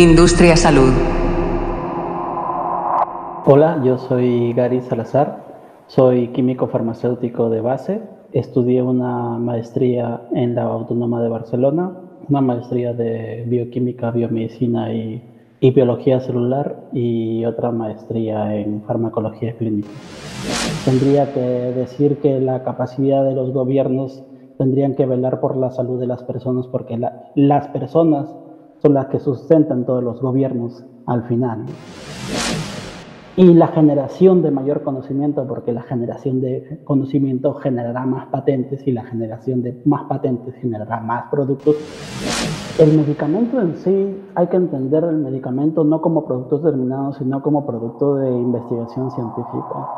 Industria Salud. Hola, yo soy Gary Salazar, soy químico farmacéutico de base, estudié una maestría en la Autónoma de Barcelona, una maestría de bioquímica, biomedicina y, biología celular y otra maestría en farmacología clínica. Tendría que decir que la capacidad de los gobiernos tendrían que velar por la salud de las personas porque las personas son las que sustentan todos los gobiernos al final. Y la generación de mayor conocimiento, porque la generación de conocimiento generará más patentes y la generación de más patentes generará más productos. El medicamento en sí, hay que entender el medicamento no como producto terminado, sino como producto de investigación científica.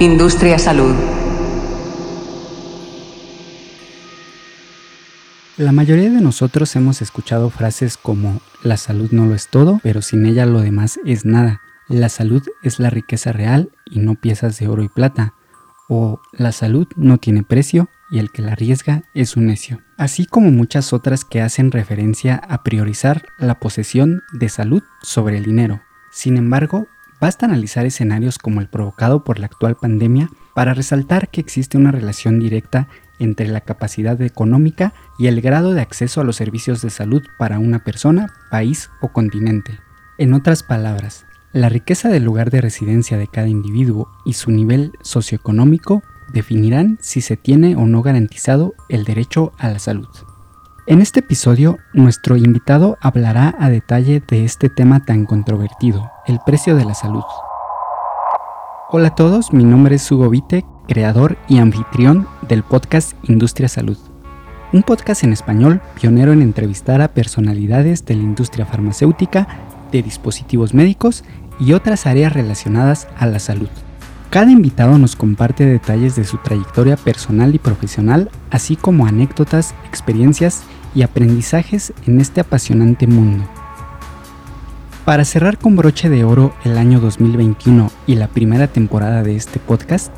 Industria Salud. La mayoría de nosotros hemos escuchado frases como la salud no lo es todo, pero sin ella lo demás es nada. La salud es la riqueza real y no piezas de oro y plata. O la salud no tiene precio y el que la arriesga es un necio. Así como muchas otras que hacen referencia a priorizar la posesión de salud sobre el dinero. Sin embargo, basta analizar escenarios como el provocado por la actual pandemia para resaltar que existe una relación directa entre la capacidad económica y el grado de acceso a los servicios de salud para una persona, país o continente. En otras palabras, la riqueza del lugar de residencia de cada individuo y su nivel socioeconómico definirán si se tiene o no garantizado el derecho a la salud. En este episodio, nuestro invitado hablará a detalle de este tema tan controvertido, el precio de la salud. Hola a todos, mi nombre es Hugo Vite, creador y anfitrión del podcast Industria Salud. Un podcast en español pionero en entrevistar a personalidades de la industria farmacéutica, de dispositivos médicos y otras áreas relacionadas a la salud. Cada invitado nos comparte detalles de su trayectoria personal y profesional, así como anécdotas, experiencias y aprendizajes en este apasionante mundo. Para cerrar con broche de oro el año 2021 y la primera temporada de este podcast,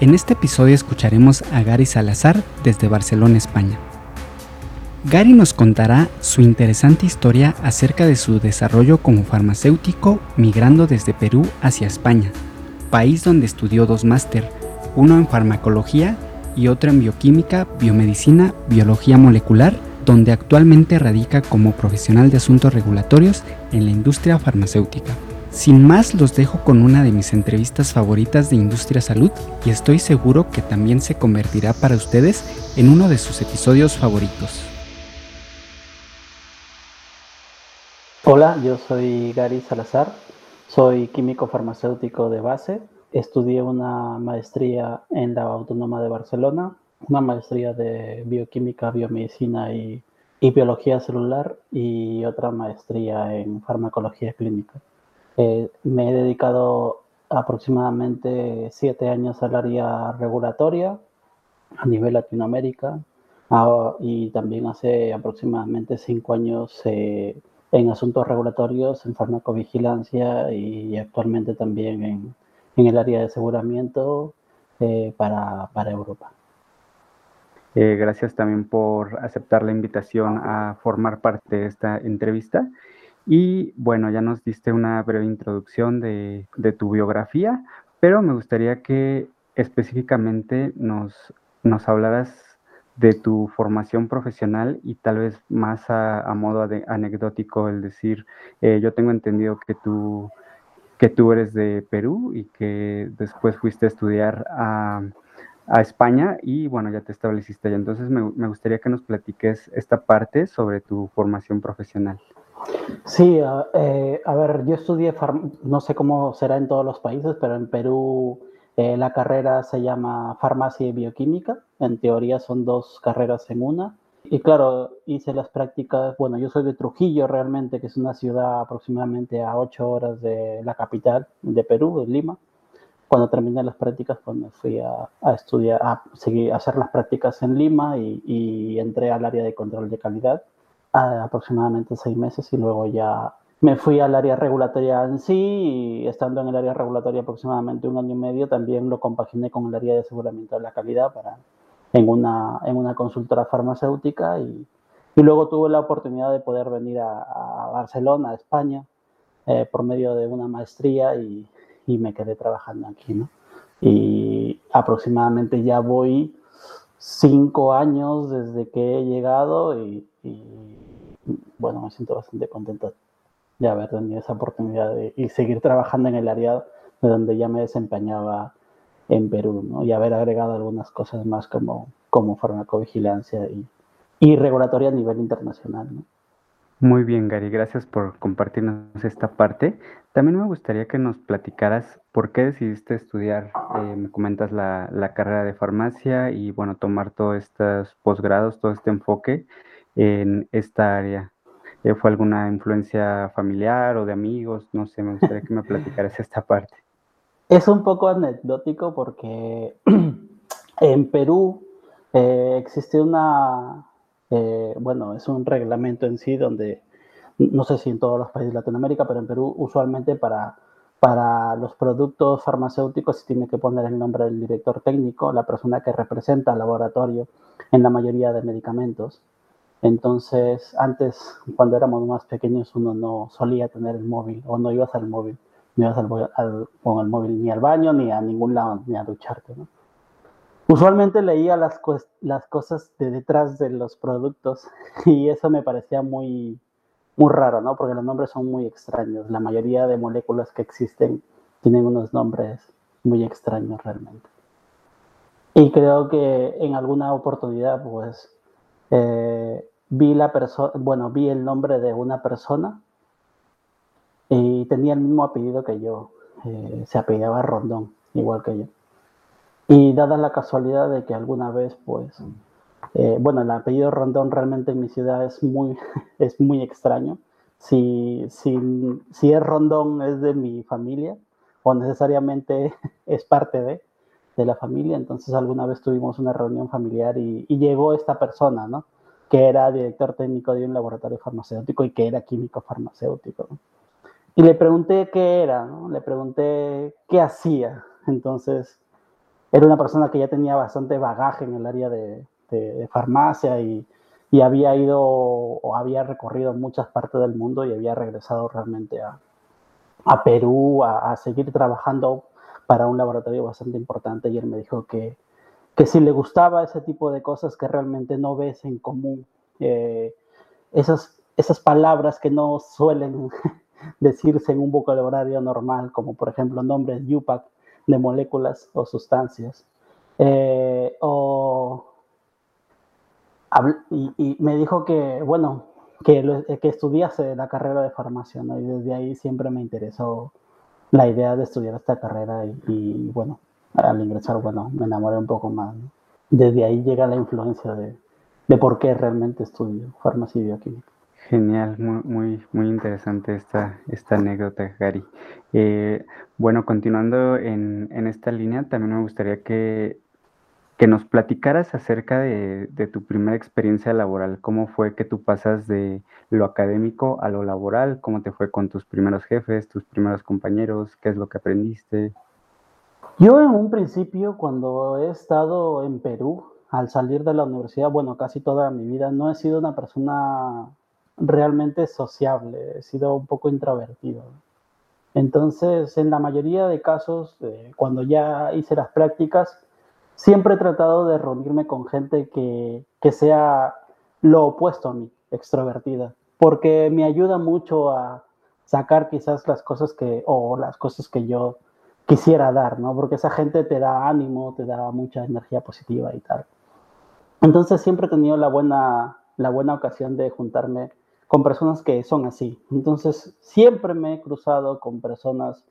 en este episodio escucharemos a Gary Salazar desde Barcelona, España. Gary nos contará su interesante historia acerca de su desarrollo como farmacéutico migrando desde Perú hacia España, país donde estudió dos máster, uno en farmacología y otro en bioquímica, biomedicina, biología molecular donde actualmente radica como profesional de asuntos regulatorios en la industria farmacéutica. Sin más, los dejo con una de mis entrevistas favoritas de Industria Salud y estoy seguro que también se convertirá para ustedes en uno de sus episodios favoritos. Hola, yo soy Gary Salazar, soy químico farmacéutico de base, estudié una maestría en la Autónoma de Barcelona una maestría de bioquímica, biomedicina y, biología celular y otra maestría en farmacología clínica. Me he dedicado aproximadamente siete años al área regulatoria a nivel Latinoamérica y también hace aproximadamente cinco años eh, en asuntos regulatorios, en farmacovigilancia y actualmente también en, el área de aseguramiento eh, para Europa. Eh, gracias también por aceptar la invitación a formar parte de esta entrevista. Y bueno, ya nos diste una breve introducción de, tu biografía, pero me gustaría que específicamente nos, hablaras de tu formación profesional y tal vez más a, modo anecdótico el decir, eh, yo tengo entendido que tú, que tú eres de Perú y que después fuiste a estudiar a España y bueno, ya te estableciste allá. Entonces me, gustaría que nos platiques esta parte sobre tu formación profesional. Sí, eh, a ver, yo estudié, no sé cómo será en todos los países, pero en Perú eh, la carrera se llama farmacia y bioquímica. En teoría son dos carreras en una. Y claro, hice las prácticas, bueno, yo soy de Trujillo realmente, que es una ciudad aproximadamente a ocho horas de la capital de Perú, de Lima cuando terminé las prácticas, pues me fui a, estudiar, a seguir, a hacer las prácticas en Lima y, entré al área de control de calidad aproximadamente seis meses y luego ya me fui al área regulatoria en sí y estando en el área regulatoria aproximadamente un año y medio también lo compaginé con el área de aseguramiento de la calidad para, en, una, en una consultora farmacéutica y, Y luego tuve la oportunidad de poder venir a, Barcelona, a España, eh, por medio de una maestría y, y, me quedé trabajando aquí, ¿no? Y aproximadamente ya voy cinco años desde que he llegado y, bueno, me siento bastante contento de haber tenido esa oportunidad y seguir trabajando en el área de donde ya me desempeñaba en Perú, ¿no? Y haber agregado algunas cosas más como, como farmacovigilancia y, y regulatoria a nivel internacional, ¿no? Muy bien, Gary, gracias por compartirnos esta parte. También me gustaría que nos platicaras por qué decidiste estudiar, eh, me comentas la, la, carrera de farmacia y bueno, tomar todos estos posgrados, todo este enfoque en esta área. Eh, ¿Fue alguna influencia familiar o de amigos? No sé, me gustaría que me platicaras esta parte. Es un poco anecdótico porque en Perú eh, existe una, eh, bueno, es un reglamento en sí donde, no sé si en todos los países de Latinoamérica, pero en Perú usualmente para, para los productos farmacéuticos se tiene que poner el nombre del director técnico, la persona que representa al laboratorio en la mayoría de medicamentos. Entonces, antes, cuando éramos más pequeños, uno no solía tener el móvil o no ibas al móvil no ibas al, con el móvil ni al baño, ni a ningún lado, ni a ducharte, ¿no? Usualmente leía las, las cosas de detrás de los productos y eso me parecía muy, muy raro, ¿no? Porque los nombres son muy extraños. La mayoría de moléculas que existen tienen unos nombres muy extraños realmente. Y creo que en alguna oportunidad, pues, eh, vi la persona, bueno, vi el nombre de una persona y tenía el mismo apellido que yo, eh, se apellidaba Rondón, igual que yo. Y dada la casualidad de que alguna vez, pues, eh, bueno, el apellido Rondón realmente en mi ciudad es muy, es muy extraño. Si, si, si es Rondón es de mi familia o necesariamente es parte de, de la familia, entonces alguna vez tuvimos una reunión familiar y, llegó esta persona, ¿no? Que era director técnico de un laboratorio farmacéutico y que era químico farmacéutico. Y le pregunté qué era, ¿no? le pregunté qué hacía. Entonces, era una persona que ya tenía bastante bagaje en el área de, de, farmacia y, y, había ido o había recorrido muchas partes del mundo y había regresado realmente a, a Perú a, seguir trabajando para un laboratorio bastante importante. Y él me dijo que, que si le gustaba ese tipo de cosas que realmente no ves en común, eh, esas, esas palabras que no suelen decirse en un vocabulario normal, como por ejemplo nombres UPAC de moléculas o sustancias. Eh, o, y, y, me dijo que, bueno, que, que estudiase la carrera de farmacia, y desde ahí siempre me interesó la idea de estudiar esta carrera y, bueno, al ingresar, bueno, me enamoré un poco más. Desde ahí llega la influencia de, de por qué realmente estudio farmacia y bioquímica. Genial, muy, muy, muy interesante esta, esta anécdota, Gary. Eh, bueno, continuando en, en, esta línea, también me gustaría que, que nos platicaras acerca de, tu primera experiencia laboral. ¿Cómo fue que tú pasas de lo académico a lo laboral? ¿Cómo te fue con tus primeros jefes, tus primeros compañeros? ¿Qué es lo que aprendiste? Yo en un principio, cuando he estado en Perú, al salir de la universidad, bueno, casi toda mi vida, no he sido una persona realmente sociable, he sido un poco introvertido. Entonces, en la mayoría de casos, eh, cuando ya hice las prácticas, siempre he tratado de reunirme con gente que, que sea lo opuesto a mí, extrovertida, porque me ayuda mucho a sacar quizás las cosas que, o las cosas que yo quisiera dar, ¿no? Porque esa gente te da ánimo, te da mucha energía positiva y tal. Entonces siempre he tenido la buena, la buena ocasión de juntarme con personas que son así. Entonces, siempre me he cruzado con personas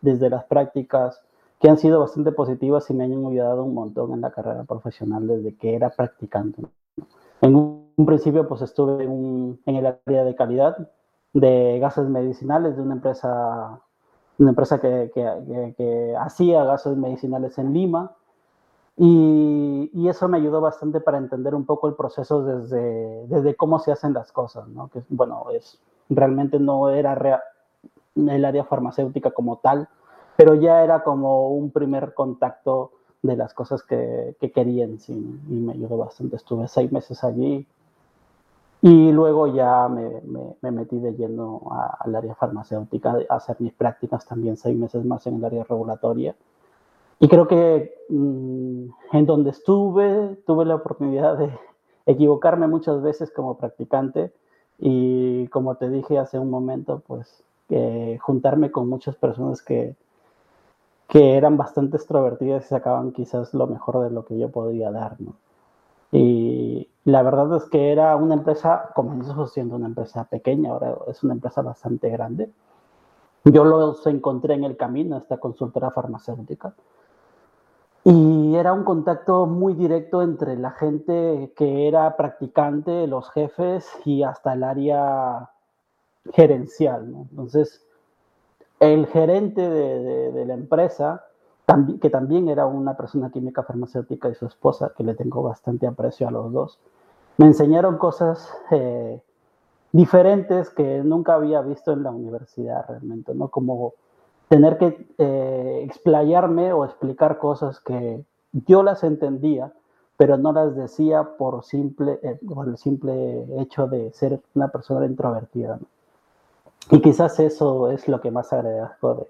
desde las prácticas que han sido bastante positivas y me han ayudado un montón en la carrera profesional desde que era practicante. En un principio, pues estuve en, el área de calidad de gases medicinales de una empresa, una empresa que, hacía gases medicinales en Lima y, eso me ayudó bastante para entender un poco el proceso desde, desde cómo se hacen las cosas, ¿no? Que, bueno, es, realmente no era el área farmacéutica como tal, pero ya era como un primer contacto de las cosas que, que querían, sí, y me ayudó bastante. Estuve seis meses allí Y luego ya me, me, metí de lleno al área farmacéutica, a hacer mis prácticas también seis meses más en el área regulatoria. Y creo que mm, en donde estuve tuve la oportunidad de equivocarme muchas veces como practicante y como te dije hace un momento, pues juntarme con muchas personas que, que eran bastante extrovertidas y sacaban quizás lo mejor de lo que yo podía dar, ¿no? Y la verdad es que era una empresa, comenzó siendo una empresa pequeña, ahora es una empresa bastante grande. Yo los encontré en el camino, esta consultora farmacéutica. Y era un contacto muy directo entre la gente que era practicante, los jefes y hasta el área gerencial. ¿no? Entonces, el gerente de, de la empresa que también era una persona química farmacéutica y su esposa, que le tengo bastante aprecio a los dos, me enseñaron cosas eh, diferentes que nunca había visto en la universidad realmente, ¿no? Como tener que eh, explayarme o explicar cosas que yo las entendía, pero no las decía por, simple, eh, por el simple hecho de ser una persona introvertida. Y quizás eso es lo que más agradezco de,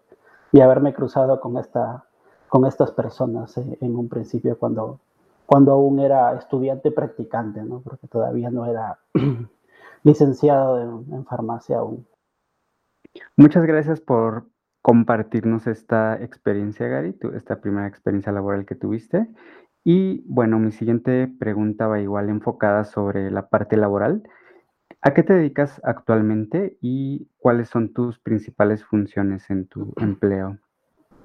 de haberme cruzado con esta con estas personas eh, en un principio cuando, cuando aún era estudiante practicante, ¿no? porque todavía no era licenciado en, farmacia aún. Muchas gracias por compartirnos esta experiencia, Gary, esta primera experiencia laboral que tuviste. Y bueno, mi siguiente pregunta va igual enfocada sobre la parte laboral. ¿A qué te dedicas actualmente y cuáles son tus principales funciones en tu empleo?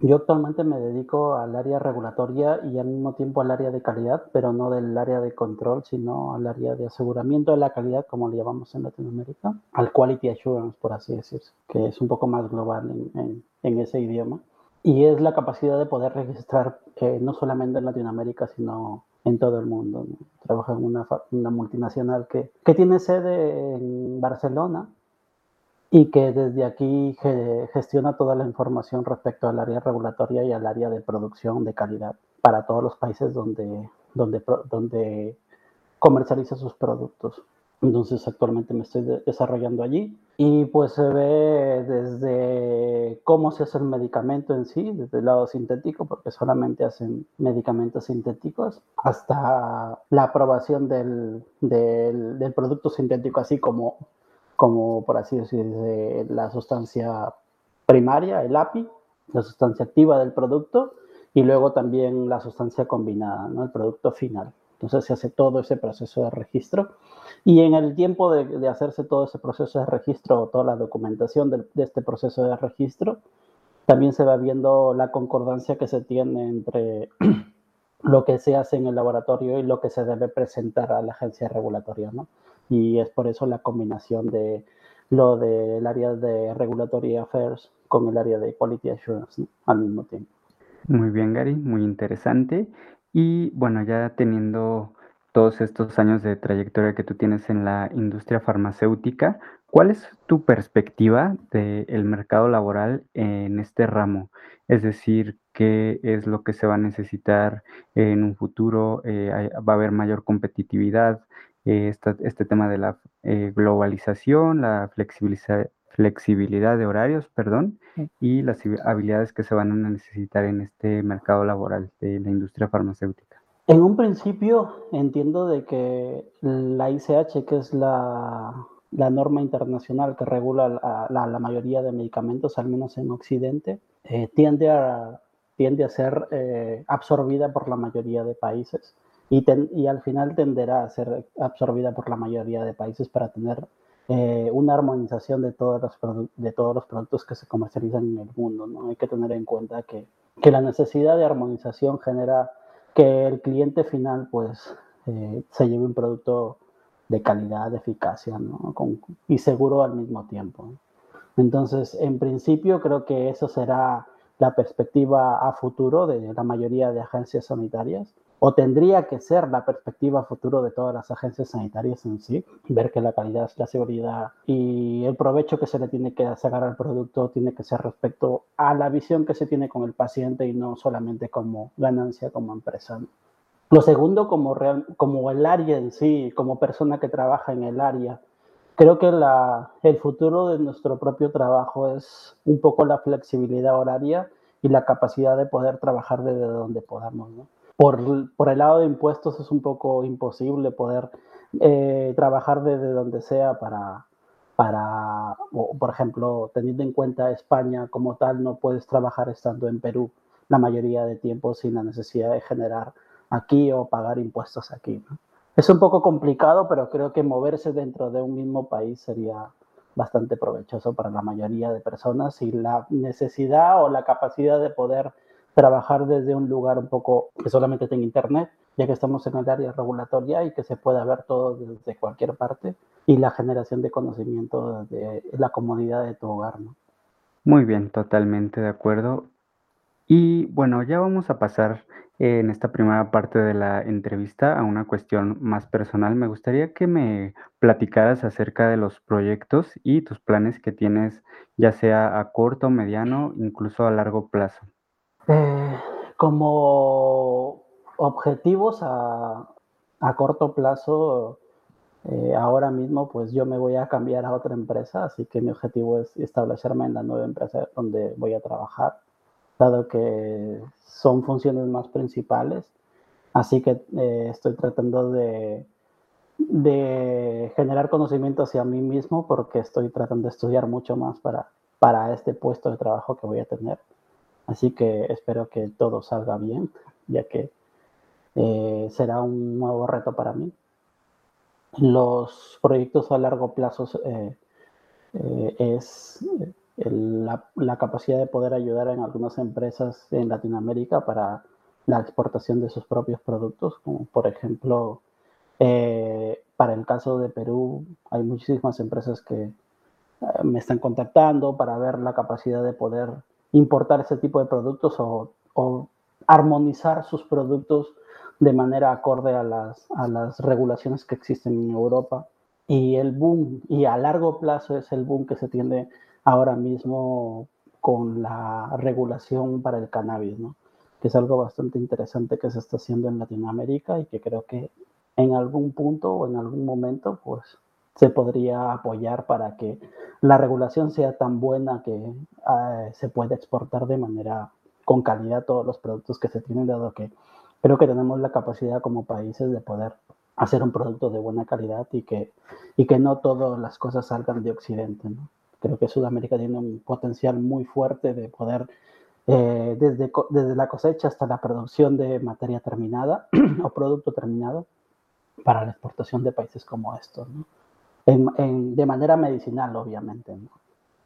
Yo actualmente me dedico al área regulatoria y al mismo tiempo al área de calidad, pero no del área de control, sino al área de aseguramiento de la calidad, como le llamamos en Latinoamérica, al quality assurance, por así decirse, que es un poco más global en, ese idioma. Y es la capacidad de poder registrar eh, no solamente en Latinoamérica, sino en todo el mundo. Trabajo en una, una multinacional que, que tiene sede en Barcelona, y que desde aquí gestiona toda la información respecto al área regulatoria y al área de producción de calidad para todos los países donde, donde, donde comercializa sus productos. Entonces actualmente me estoy desarrollando allí y pues se ve desde cómo se hace el medicamento en sí, desde el lado sintético, porque solamente hacen medicamentos sintéticos, hasta la aprobación del, del, producto sintético, así como como por así decir, la sustancia primaria, el API, la sustancia activa del producto, y luego también la sustancia combinada, ¿no? el producto final. Entonces se hace todo ese proceso de registro y en el tiempo de, hacerse todo ese proceso de registro, toda la documentación de, este proceso de registro, también se va viendo la concordancia que se tiene entre lo que se hace en el laboratorio y lo que se debe presentar a la agencia regulatoria. ¿no? y es por eso la combinación de lo del área de Regulatory Affairs con el área de Quality Assurance al mismo tiempo. Muy bien, Gary, muy interesante. Y bueno, ya teniendo todos estos años de trayectoria que tú tienes en la industria farmacéutica, ¿cuál es tu perspectiva del mercado laboral en este ramo? Es decir, ¿qué es lo que se va a necesitar en un futuro? Eh, ¿Va a haber mayor competitividad? Eh, este tema de la eh, globalización, la flexibilidad de horarios, perdón, y las habilidades que se van a necesitar en este mercado laboral de la industria farmacéutica. En un principio entiendo de que la ICH, que es la, la norma internacional que regula la, la, mayoría de medicamentos, al menos en Occidente, eh, tiende, a, tiende a ser absorbida por la mayoría de países y, al final tenderá a ser absorbida por la mayoría de países para tener eh, una armonización de todos, los productos que se comercializan en el mundo. ¿no? Hay que tener en cuenta que, que la necesidad de armonización genera que el cliente final pues eh, se lleve un producto de calidad, de eficacia ¿no? y seguro al mismo tiempo. Entonces, en principio creo que eso será la perspectiva a futuro de la mayoría de agencias sanitarias o tendría que ser la perspectiva futuro de todas las agencias sanitarias en sí, ver que la calidad, la seguridad y el provecho que se le tiene que sacar al producto tiene que ser respecto a la visión que se tiene con el paciente y no solamente como ganancia como empresa. Lo segundo, como, como el área en sí, como persona que trabaja en el área. Creo que el futuro de nuestro propio trabajo es un poco la flexibilidad horaria y la capacidad de poder trabajar desde donde podamos. ¿no? Por, por, el lado de impuestos es un poco imposible poder eh, trabajar desde donde sea para, para o, por ejemplo, teniendo en cuenta España como tal, no puedes trabajar estando en Perú la mayoría de tiempo sin la necesidad de generar aquí o pagar impuestos aquí. ¿no? Es un poco complicado, pero creo que moverse dentro de un mismo país sería bastante provechoso para la mayoría de personas y la necesidad o la capacidad de poder trabajar desde un lugar un poco que solamente tenga internet, ya que estamos en el área regulatoria y que se pueda ver todo desde cualquier parte y la generación de conocimiento de la comodidad de tu hogar. ¿no? Muy bien, totalmente de acuerdo. Y bueno, ya vamos a pasar en esta primera parte de la entrevista a una cuestión más personal. Me gustaría que me platicaras acerca de los proyectos y tus planes que tienes, ya sea a corto, mediano, incluso a largo plazo. Eh, como objetivos a, corto plazo, eh, ahora mismo pues yo me voy a cambiar a otra empresa, así que mi objetivo es establecerme en la nueva empresa donde voy a trabajar dado que son funciones más principales. Así que eh, estoy tratando de, de, generar conocimiento hacia mí mismo porque estoy tratando de estudiar mucho más para, para este puesto de trabajo que voy a tener. Así que espero que todo salga bien, ya que eh, será un nuevo reto para mí. Los proyectos a largo plazo eh, eh es la, la, capacidad de poder ayudar en algunas empresas en Latinoamérica para la exportación de sus propios productos, como por ejemplo, eh, para el caso de Perú, hay muchísimas empresas que eh, me están contactando para ver la capacidad de poder importar ese tipo de productos o, armonizar sus productos de manera acorde a las, regulaciones que existen en Europa. Y el boom, y a largo plazo es el boom que se tiende ahora mismo con la regulación para el cannabis, que es algo bastante interesante que se está haciendo en Latinoamérica y que creo que en algún punto o en algún momento pues se podría apoyar para que la regulación sea tan buena que uh, se pueda exportar de manera con calidad todos los productos que se tienen, dado que creo que tenemos la capacidad como países de poder hacer un producto de buena calidad y que, y que no todas las cosas salgan de Occidente. ¿no? Creo que Sudamérica tiene un potencial muy fuerte de poder, eh, desde, desde la cosecha hasta la producción de materia terminada o producto terminado, para la exportación de países como estos, ¿no? En, en, de manera medicinal, obviamente. ¿no?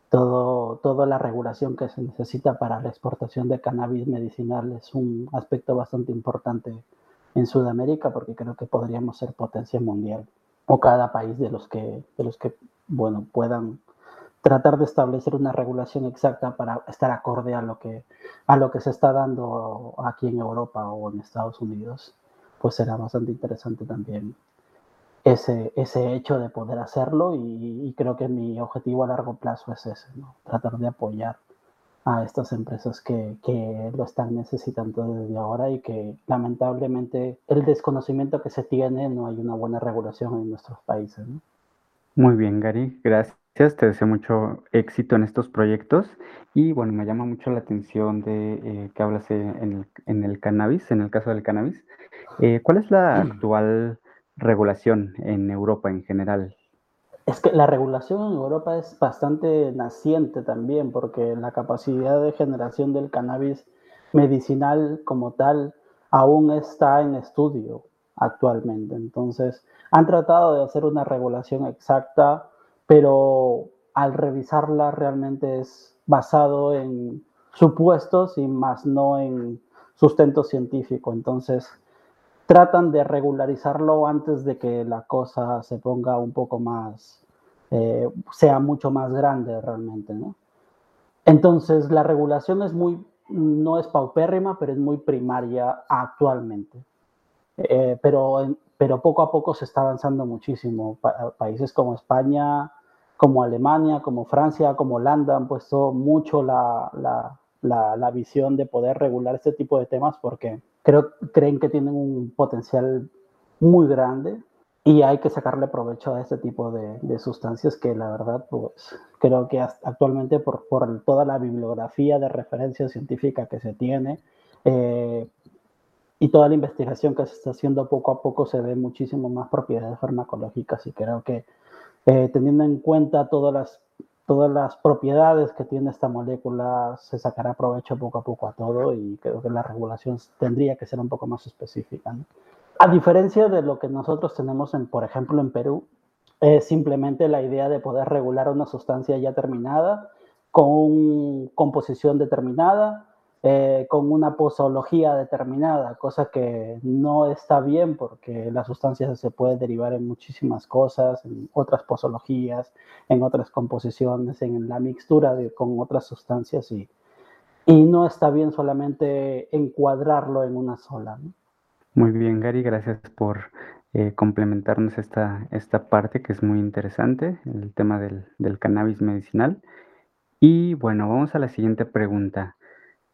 Todo, toda la regulación que se necesita para la exportación de cannabis medicinal es un aspecto bastante importante en Sudamérica porque creo que podríamos ser potencia mundial o cada país de los que, de los que bueno, puedan tratar de establecer una regulación exacta para estar acorde a lo que, a lo que se está dando aquí en Europa o en Estados Unidos, pues será bastante interesante también ese, ese hecho de poder hacerlo y, y creo que mi objetivo a largo plazo es ese, ¿no? tratar de apoyar a estas empresas que, que, lo están necesitando desde ahora y que lamentablemente el desconocimiento que se tiene no hay una buena regulación en nuestros países. ¿no? Muy bien, Gary, gracias. Te deseo mucho éxito en estos proyectos y bueno, me llama mucho la atención de eh, que hablas en el, en el, cannabis, en el caso del cannabis. Eh, ¿Cuál es la actual regulación en Europa en general? Es que la regulación en Europa es bastante naciente también porque la capacidad de generación del cannabis medicinal como tal aún está en estudio actualmente. Entonces, han tratado de hacer una regulación exacta pero al revisarla realmente es basado en supuestos y más no en sustento científico. Entonces, tratan de regularizarlo antes de que la cosa se ponga un poco más, eh, sea mucho más grande realmente, ¿no? Entonces, la regulación es muy, no es paupérrima, pero es muy primaria actualmente. Eh, pero, pero poco a poco se está avanzando muchísimo. Pa países como España, como Alemania, como Francia, como Holanda han puesto mucho la, la, la, la, visión de poder regular este tipo de temas porque creo, creen que tienen un potencial muy grande y hay que sacarle provecho a este tipo de, sustancias que la verdad, pues creo que actualmente por, por, toda la bibliografía de referencia científica que se tiene eh, y toda la investigación que se está haciendo poco a poco se ve muchísimo más propiedades farmacológicas y creo que eh, teniendo en cuenta todas las, todas las propiedades que tiene esta molécula, se sacará provecho poco a poco a todo y creo que la regulación tendría que ser un poco más específica. A diferencia de lo que nosotros tenemos, en, por ejemplo, en Perú, es simplemente la idea de poder regular una sustancia ya terminada, con composición determinada, eh, con una posología determinada, cosa que no está bien porque la sustancia se puede derivar en muchísimas cosas, en otras posologías, en otras composiciones, en la mixtura de, con otras sustancias y, y no está bien solamente encuadrarlo en una sola. ¿no? Muy bien, Gary, gracias por eh, complementarnos esta, esta parte que es muy interesante, el tema del, del cannabis medicinal. Y bueno, vamos a la siguiente pregunta.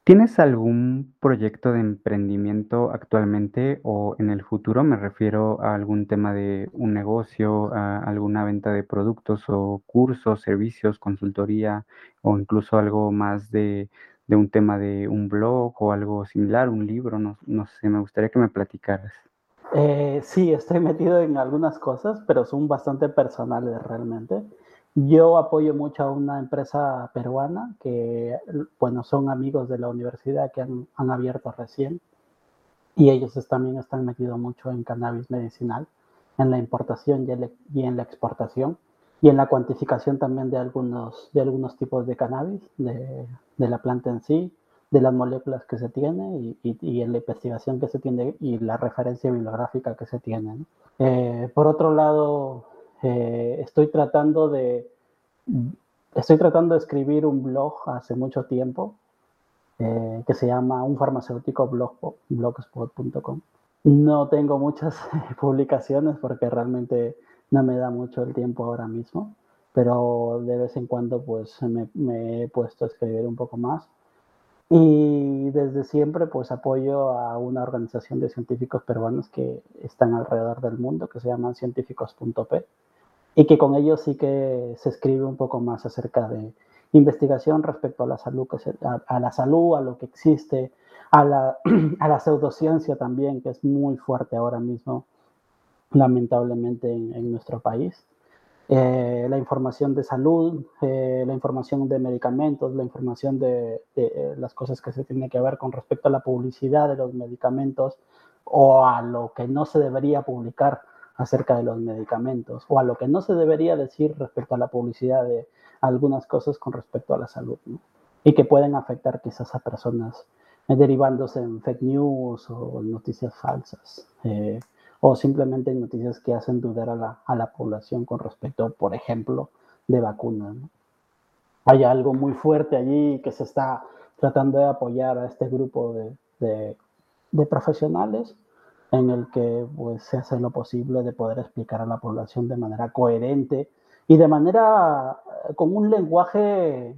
¿Tienes algún proyecto de emprendimiento actualmente o en el futuro? Me refiero a algún tema de un negocio, a alguna venta de productos o cursos, servicios, consultoría o incluso algo más de un tema de un blog o algo similar, un libro, no, no sé, me gustaría que me platicaras. Eh, sí, estoy metido en algunas cosas, pero son bastante personales realmente. Yo apoyo mucho a una empresa peruana que, bueno, son amigos de la universidad que han, han abierto recién y ellos también están metidos mucho en cannabis medicinal, en la importación y en la exportación y en la cuantificación también de algunos, de algunos tipos de cannabis, de, de la planta en sí, de las moléculas que se tiene y, y, en la investigación que se tiene y la referencia bibliográfica que se tiene. Eh, por otro lado, eh, estoy tratando de estoy tratando de escribir un blog hace mucho tiempo eh, que se llama un farmacéutico blog, blogspot.com. No tengo muchas publicaciones porque realmente no me da mucho el tiempo ahora mismo, pero de vez en cuando pues me, he puesto a escribir un poco más. Y desde siempre pues apoyo a una organización de científicos peruanos que están alrededor del mundo, que se llaman científicos.p, y que con ellos sí que se escribe un poco más acerca de investigación respecto a la salud, a, la salud, a lo que existe, a la, a la pseudociencia también, que es muy fuerte ahora mismo lamentablemente en, nuestro país. Eh, la información de salud, eh, la información de medicamentos, la información de, eh, las cosas que se tiene que ver con respecto a la publicidad de los medicamentos o a lo que no se debería publicar acerca de los medicamentos o a lo que no se debería decir respecto a la publicidad de algunas cosas con respecto a la salud y que pueden afectar quizás a personas derivándose en fake news o noticias falsas o simplemente noticias que hacen dudar a la, a la población con respecto, por ejemplo, de vacunas. Hay algo muy fuerte allí que se está tratando de apoyar a este grupo de, de profesionales en el que pues, se hace lo posible de poder explicar a la población de manera coherente y de manera eh, con un lenguaje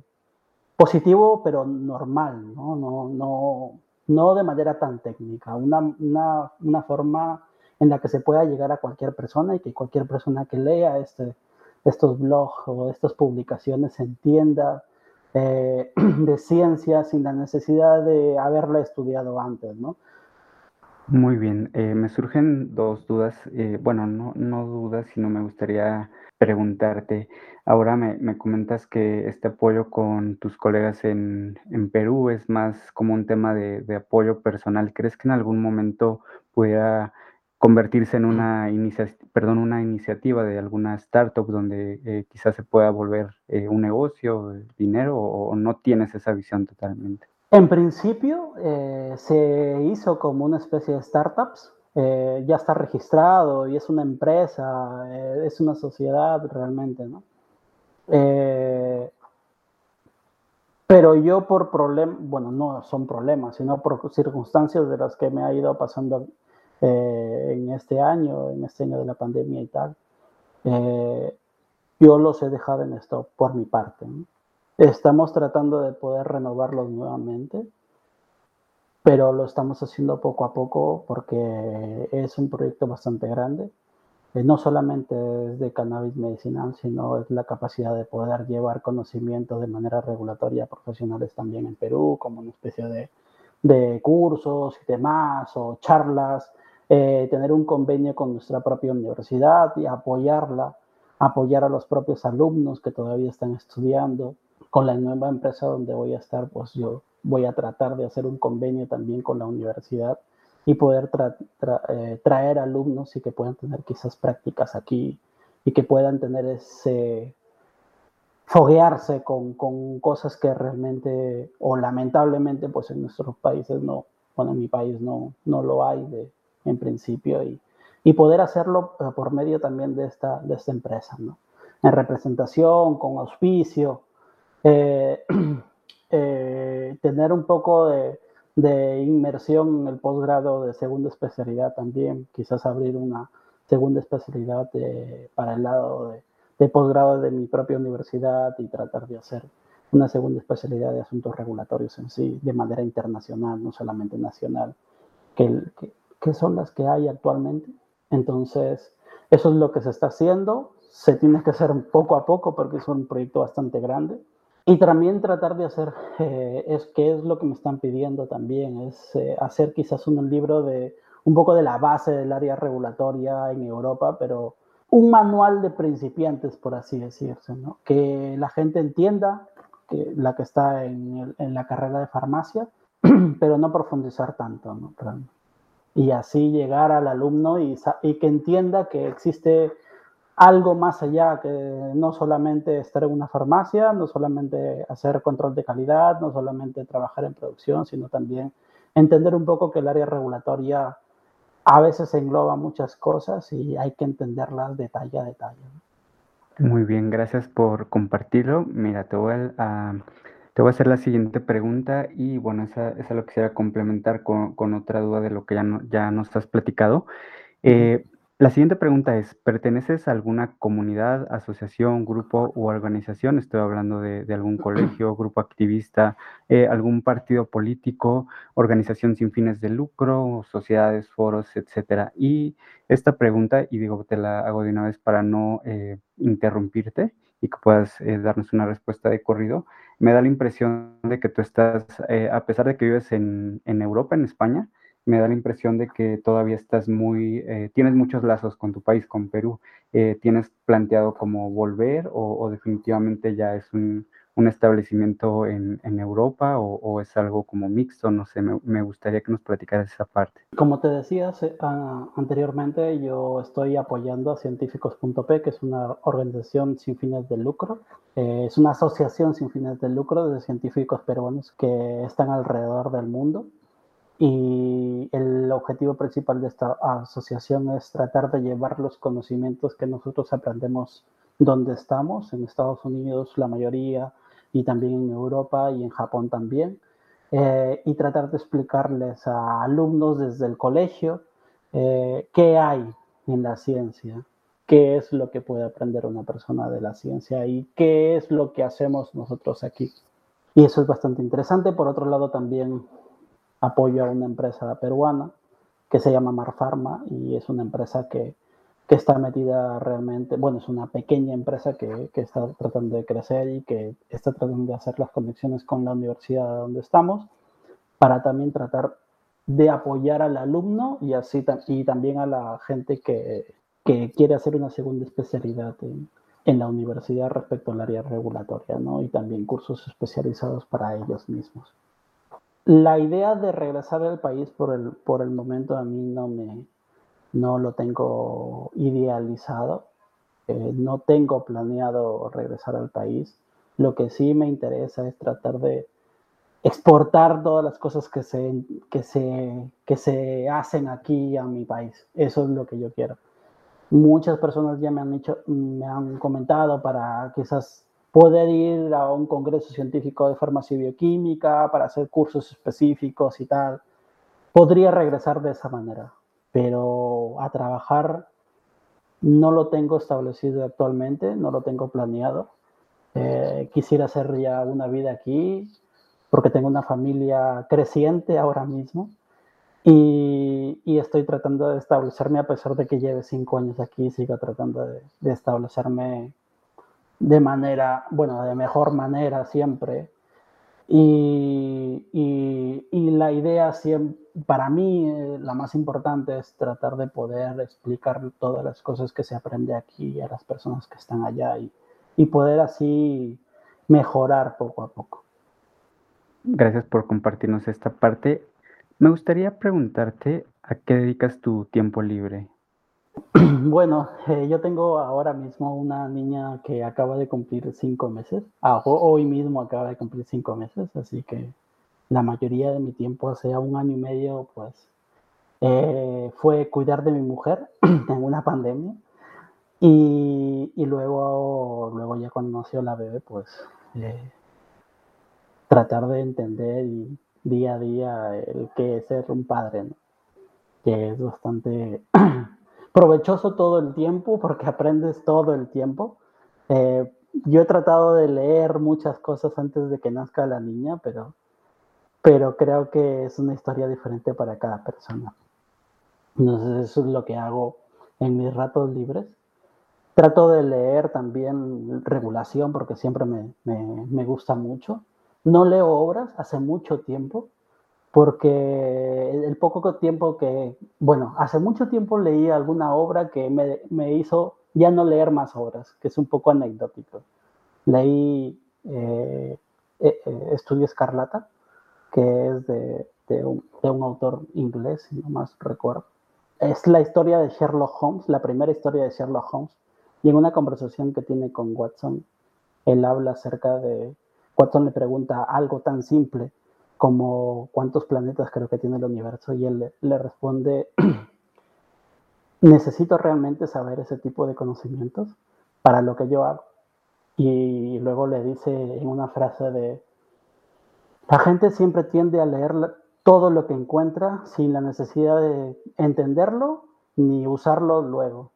positivo pero normal, no, no, no, no de manera tan técnica, una, una, una forma en la que se pueda llegar a cualquier persona y que cualquier persona que lea este, estos blogs o estas publicaciones entienda eh, de ciencia sin la necesidad de haberla estudiado antes, ¿no? Muy bien, eh, me surgen dos dudas, eh, bueno, no, no dudas, sino me gustaría preguntarte. Ahora me, me, comentas que este apoyo con tus colegas en, en Perú es más como un tema de, de, apoyo personal. ¿Crees que en algún momento pueda convertirse en una, perdón, una iniciativa de alguna startup donde eh, quizás se pueda volver eh, un negocio, dinero, o, no tienes esa visión totalmente? En principio eh, se hizo como una especie de startups, ya está registrado y es una empresa, es una sociedad realmente, ¿no? pero yo por problemas, bueno, no son problemas, sino por circunstancias de las que me ha ido pasando eh, en este año, en este año de la pandemia y tal, eh, yo los he dejado en esto por mi parte. Estamos tratando de poder renovarlos nuevamente, pero lo estamos haciendo poco a poco porque es un proyecto bastante grande. Eh, no solamente es de cannabis medicinal, sino es la capacidad de poder llevar conocimiento de manera regulatoria a profesionales también en Perú, como una especie de, de cursos y demás, o charlas, eh, tener un convenio con nuestra propia universidad y apoyarla, apoyar a los propios alumnos que todavía están estudiando. Con la nueva empresa donde voy a estar, pues yo voy a tratar de hacer un convenio también con la universidad y poder eh, traer alumnos y que puedan tener quizás prácticas aquí y que puedan tener ese foguearse con, con, cosas que realmente o lamentablemente pues en nuestros países no, bueno en mi país no, no lo hay de, en principio y, y poder hacerlo eh, por medio también de esta, de esta empresa, ¿no? En representación, con auspicio, eh, eh, tener un poco de, de, inmersión en el posgrado de segunda especialidad también, quizás abrir una segunda especialidad para el lado de, de posgrado de mi propia universidad y tratar de hacer una segunda especialidad de asuntos regulatorios en sí, de manera internacional, no solamente nacional, que, que, que son las que hay actualmente. Entonces, eso es lo que se está haciendo. Se tiene que hacer poco a poco porque es un proyecto bastante grande. Y también tratar de hacer, eh, es que es lo que me están pidiendo también, es eh, hacer quizás un libro de un poco de la base del área regulatoria en Europa, pero un manual de principiantes, por así decirse, ¿no? que la gente entienda, que la que está en, el, en la carrera de farmacia, pero no profundizar tanto. ¿no? y así llegar al alumno y, y, que entienda que existe algo más allá, que no solamente estar en una farmacia, no solamente hacer control de calidad, no solamente trabajar en producción, sino también entender un poco que el área regulatoria a veces engloba muchas cosas y hay que entenderlas detalle a detalle. Muy bien, gracias por compartirlo. Mira, te voy a te voy a hacer la siguiente pregunta y bueno, esa, esa lo quisiera complementar con, con, otra duda de lo que ya, no, ya nos has platicado. Eh, la siguiente pregunta es, ¿perteneces a alguna comunidad, asociación, grupo u organización? Estoy hablando de, de algún colegio, grupo activista, eh, algún partido político, organización sin fines de lucro, sociedades, foros, etcétera. Y esta pregunta, y digo, te la hago de una vez para no eh, interrumpirte y que puedas eh, darnos una respuesta de corrido, me da la impresión de que tú estás, eh, a pesar de que vives en, en, Europa, en España, me da la impresión de que todavía estás muy, eh, tienes muchos lazos con tu país, con Perú. Eh, ¿Tienes planteado como volver o, definitivamente ya es un, un establecimiento en, en Europa o, es algo como mixto? No sé, me, gustaría que nos platicaras esa parte. Como te decía uh, anteriormente, yo estoy apoyando a Científicos.p, que es una organización sin fines de lucro. Eh, es una asociación sin fines de lucro de científicos peruanos que están alrededor del mundo. Y el objetivo principal de esta asociación es tratar de llevar los conocimientos que nosotros aprendemos donde estamos, en Estados Unidos la mayoría, y también en Europa y en Japón también, eh, y tratar de explicarles a alumnos desde el colegio eh, qué hay en la ciencia, qué es lo que puede aprender una persona de la ciencia y qué es lo que hacemos nosotros aquí. Y eso es bastante interesante. Por otro lado, también apoyo a una empresa peruana que se llama Marfarma y es una empresa que que está metida realmente, bueno, es una pequeña empresa que, que, está tratando de crecer y que está tratando de hacer las conexiones con la universidad donde estamos para también tratar de apoyar al alumno y así y también a la gente que, que quiere hacer una segunda especialidad en, en, la universidad respecto al área regulatoria, ¿no? Y también cursos especializados para ellos mismos. La idea de regresar al país por el, por el momento a mí no me, no lo tengo idealizado, eh, no tengo planeado regresar al país. Lo que sí me interesa es tratar de exportar todas las cosas que se, que se, que se hacen aquí a mi país. Eso es lo que yo quiero. Muchas personas ya me han, dicho, me han comentado para quizás poder ir a un congreso científico de farmacia y bioquímica, para hacer cursos específicos y tal. Podría regresar de esa manera pero a trabajar no lo tengo establecido actualmente, no lo tengo planeado. Eh, quisiera hacer ya una vida aquí, porque tengo una familia creciente ahora mismo y, estoy tratando de establecerme a pesar de que lleve cinco años aquí, sigo tratando de, de establecerme de manera, bueno, de mejor manera siempre. Y, y, la idea para mí, eh, la más importante es tratar de poder explicar todas las cosas que se aprende aquí a las personas que están allá y, y poder así mejorar poco a poco. Gracias por compartirnos esta parte. Me gustaría preguntarte a qué dedicas tu tiempo libre. Bueno, eh, yo tengo ahora mismo una niña que acaba de cumplir cinco meses. Ah, hoy mismo acaba de cumplir cinco meses, así que la mayoría de mi tiempo, hace un año y medio, pues eh, fue cuidar de mi mujer en una pandemia. Y, luego, luego ya cuando nació la bebé, pues eh, tratar de entender y día a día el que es ser un padre, que es bastante provechoso todo el tiempo porque aprendes todo el tiempo. Eh, yo he tratado de leer muchas cosas antes de que nazca la niña, pero, pero creo que es una historia diferente para cada persona. Entonces eso es lo que hago en mis ratos libres. Trato de leer también regulación porque siempre me, me, me gusta mucho. No leo obras hace mucho tiempo, porque el poco tiempo que, bueno, hace mucho tiempo leí alguna obra que me, hizo ya no leer más obras, que es un poco anecdótico. Leí eh, eh, eh, Estudio Escarlata, que es de, un, autor inglés, si no más recuerdo. Es la historia de Sherlock Holmes, la primera historia de Sherlock Holmes. Y en una conversación que tiene con Watson, él habla acerca de, Watson le pregunta algo tan simple como cuántos planetas creo que tiene el universo y él le, responde, necesito realmente saber ese tipo de conocimientos para lo que yo hago. Y luego le dice en una frase de, la gente siempre tiende a leer todo lo que encuentra sin la necesidad de entenderlo ni usarlo luego.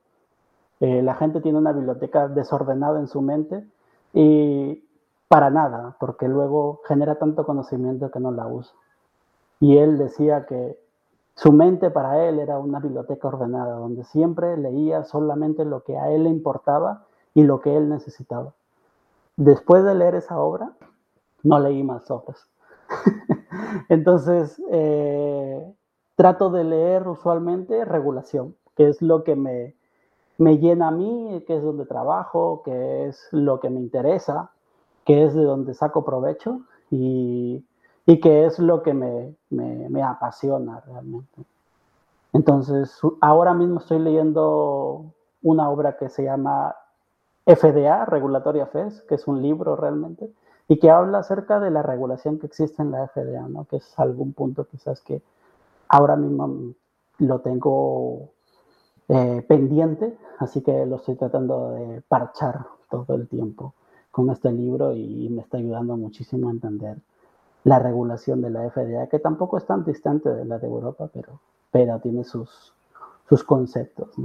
Eh, la gente tiene una biblioteca desordenada en su mente y para nada, porque luego genera tanto conocimiento que no la usa. Y él decía que su mente para él era una biblioteca ordenada, donde siempre leía solamente lo que a él le importaba y lo que él necesitaba. Después de leer esa obra, no leí más obras. Entonces, eh, trato de leer usualmente regulación, que es lo que me, me llena a mí, que es donde trabajo, que es lo que me interesa que es de donde saco provecho y, y que es lo que me, me, me, apasiona realmente. Entonces, ahora mismo estoy leyendo una obra que se llama FDA, Regulatory Affairs, que es un libro realmente, y que habla acerca de la regulación que existe en la FDA, ¿no? que es algún punto quizás que ahora mismo lo tengo eh, pendiente, así que lo estoy tratando de parchar todo el tiempo con este libro y me está ayudando muchísimo a entender la regulación de la FDA, que tampoco es tan distante de la de Europa, pero, pero tiene sus, sus conceptos.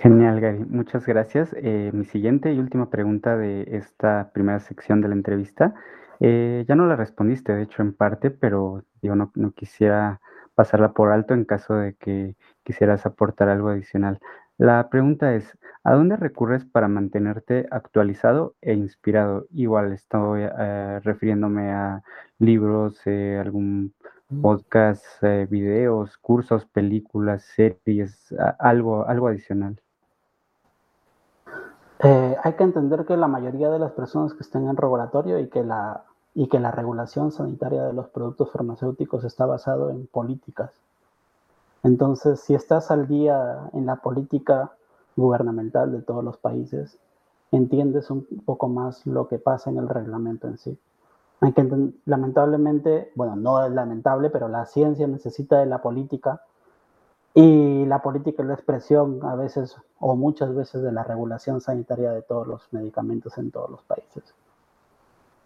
Genial, Gary. Muchas gracias. Eh, mi siguiente y última pregunta de esta primera sección de la entrevista, eh, ya no la respondiste, de hecho, en parte, pero yo no, no quisiera pasarla por alto en caso de que quisieras aportar algo adicional. La pregunta es, ¿a dónde recurres para mantenerte actualizado e inspirado? Igual estoy eh, refiriéndome a libros, eh, algún podcast, eh, videos, cursos, películas, series, algo, algo adicional. hay que entender que la mayoría de las personas que están en regulatorio y que la y que la regulación sanitaria de los productos farmacéuticos está basado en políticas entonces, si estás al día en la política gubernamental de todos los países, entiendes un poco más lo que pasa en el reglamento en sí. Hay que, lamentablemente, bueno, no es lamentable, pero la ciencia necesita de la política y la política es la expresión a veces o muchas veces de la regulación sanitaria de todos los medicamentos en todos los países.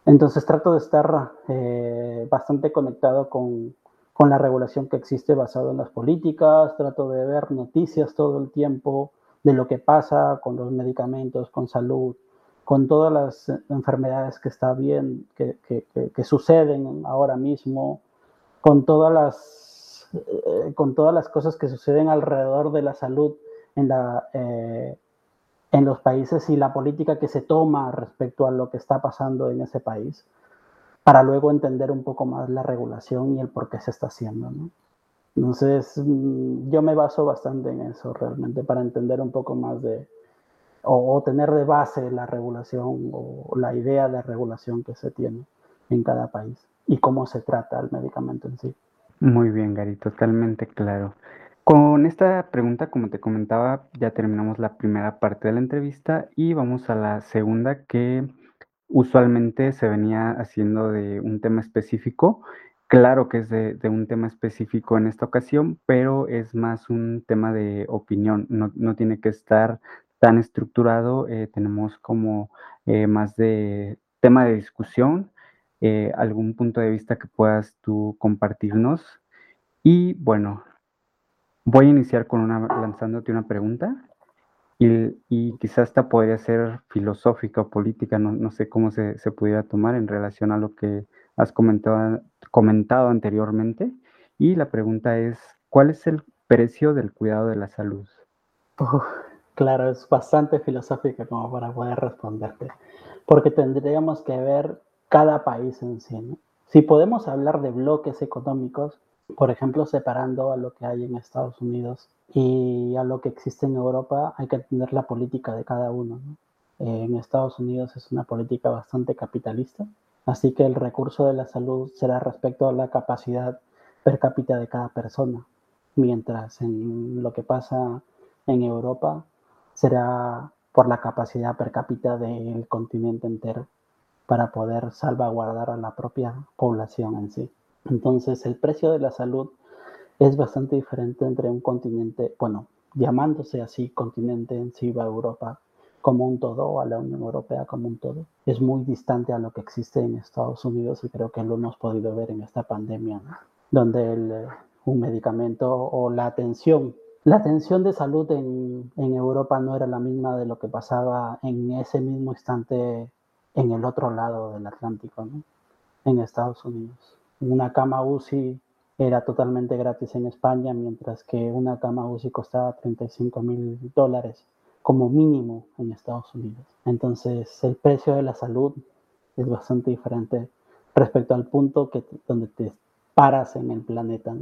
Entonces trato de estar eh, bastante conectado con, con la regulación que existe basado en las políticas, trato de ver noticias todo el tiempo de lo que pasa con los medicamentos, con salud, con todas las enfermedades que está bien, que, que, suceden ahora mismo, con todas las eh, con todas las cosas que suceden alrededor de la salud en la eh, en los países y la política que se toma respecto a lo que está pasando en ese país, para luego entender un poco más la regulación y el por qué se está haciendo. ¿no? Entonces, mm, yo me baso bastante en eso realmente para entender un poco más de, o, tener de base la regulación o la idea de regulación que se tiene en cada país y cómo se trata el medicamento en sí. Muy bien, Gary, totalmente claro. Con esta pregunta, como te comentaba, ya terminamos la primera parte de la entrevista y vamos a la segunda que usualmente se venía haciendo de un tema específico. Claro que es de, un tema específico en esta ocasión, pero es más un tema de opinión, no, tiene que estar tan estructurado, eh, tenemos como eh, más de tema de discusión, eh, algún punto de vista que puedas tú compartirnos. Y bueno, Voy a iniciar con una, lanzándote una pregunta y, quizás esta podría ser filosófica o política, no, sé cómo se, pudiera tomar en relación a lo que has comentado, comentado anteriormente. Y la pregunta es, ¿cuál es el precio del cuidado de la salud? claro, es bastante filosófica como para poder responderte, porque tendríamos que ver cada país en sí. Si podemos hablar de bloques económicos, por ejemplo, separando a lo que hay en Estados Unidos y a lo que existe en Europa, hay que entender la política de cada uno. en Estados Unidos es una política bastante capitalista, así que el recurso de la salud será respecto a la capacidad per cápita de cada persona, mientras en lo que pasa en Europa será por la capacidad per cápita del continente entero para poder salvaguardar a la propia población en sí. Entonces, el precio de la salud es bastante diferente entre un continente, bueno, llamándose así continente en sí a Europa como un todo o a la Unión Europea como un todo. Es muy distante a lo que existe en Estados Unidos y creo que lo hemos podido ver en esta pandemia, donde un medicamento o la atención, la atención de salud en, en Europa no era la misma de lo que pasaba en ese mismo instante en el otro lado del Atlántico, en Estados Unidos. Una cama UCI era totalmente gratis en España, mientras que una cama UCI costaba 35 mil dólares como mínimo en Estados Unidos. Entonces el precio de la salud es bastante diferente respecto al punto que, donde te paras en el planeta.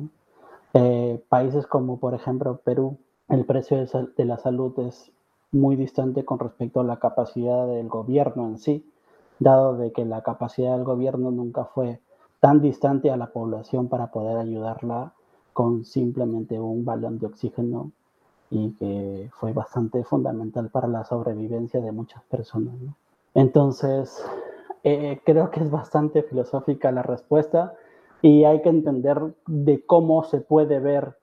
Eh, países como por ejemplo Perú, el precio de, de la salud es muy distante con respecto a la capacidad del gobierno en sí, dado de que la capacidad del gobierno nunca fue tan distante a la población para poder ayudarla con simplemente un balón de oxígeno y que fue bastante fundamental para la sobrevivencia de muchas personas. Entonces, eh, creo que es bastante filosófica la respuesta y hay que entender de cómo se puede ver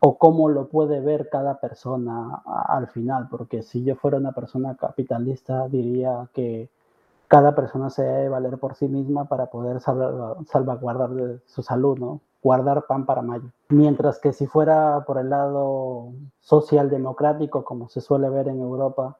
o cómo lo puede ver cada persona al final, porque si yo fuera una persona capitalista diría que cada persona se debe valer por sí misma para poder salvaguardar su salud, ¿no? Guardar pan para mayo. Mientras que si fuera por el lado socialdemocrático, como se suele ver en Europa,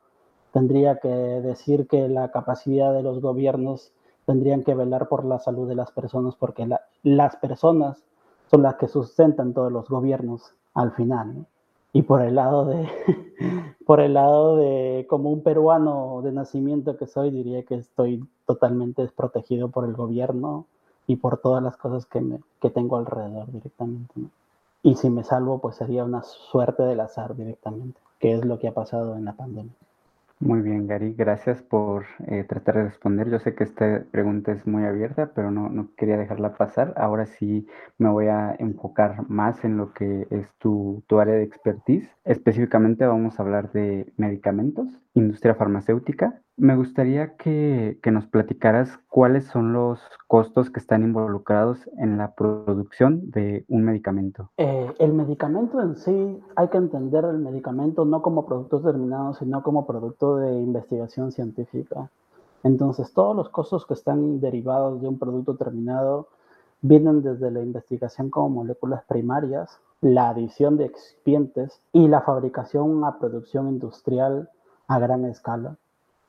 tendría que decir que la capacidad de los gobiernos tendrían que velar por la salud de las personas, porque las personas son las que sustentan todos los gobiernos al final. ¿no? Y por el lado de, por el lado de como un peruano de nacimiento que soy, diría que estoy totalmente desprotegido por el gobierno y por todas las cosas que, me, que tengo alrededor directamente. Y si me salvo, pues sería una suerte del azar directamente, que es lo que ha pasado en la pandemia. Muy bien, Gary, gracias por eh, tratar de responder. Yo sé que esta pregunta es muy abierta, pero no, no, quería dejarla pasar. Ahora sí me voy a enfocar más en lo que es tu, tu área de expertise. Específicamente vamos a hablar de medicamentos, industria farmacéutica me gustaría que, nos platicaras cuáles son los costos que están involucrados en la producción de un medicamento. Eh, el medicamento en sí, hay que entender el medicamento no como producto terminado, sino como producto de investigación científica. Entonces, todos los costos que están derivados de un producto terminado vienen desde la investigación como moléculas primarias, la adición de excipientes y la fabricación a producción industrial a gran escala.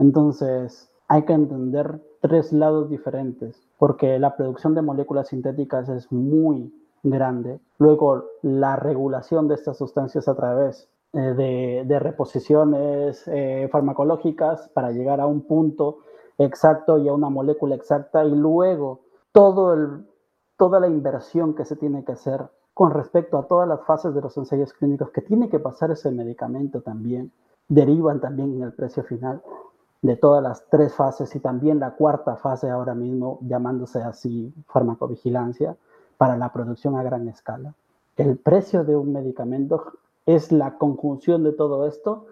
Entonces, hay que entender tres lados diferentes, porque la producción de moléculas sintéticas es muy grande. Luego, la regulación de estas sustancias a través eh, de, reposiciones eh, farmacológicas para llegar a un punto exacto y a una molécula exacta, y luego todo el, toda la inversión que se tiene que hacer con respecto a todas las fases de los ensayos clínicos que tiene que pasar ese medicamento también, derivan también en el precio final de todas las tres fases y también la cuarta fase ahora mismo, llamándose así farmacovigilancia, para la producción a gran escala. El precio de un medicamento es la conjunción de todo esto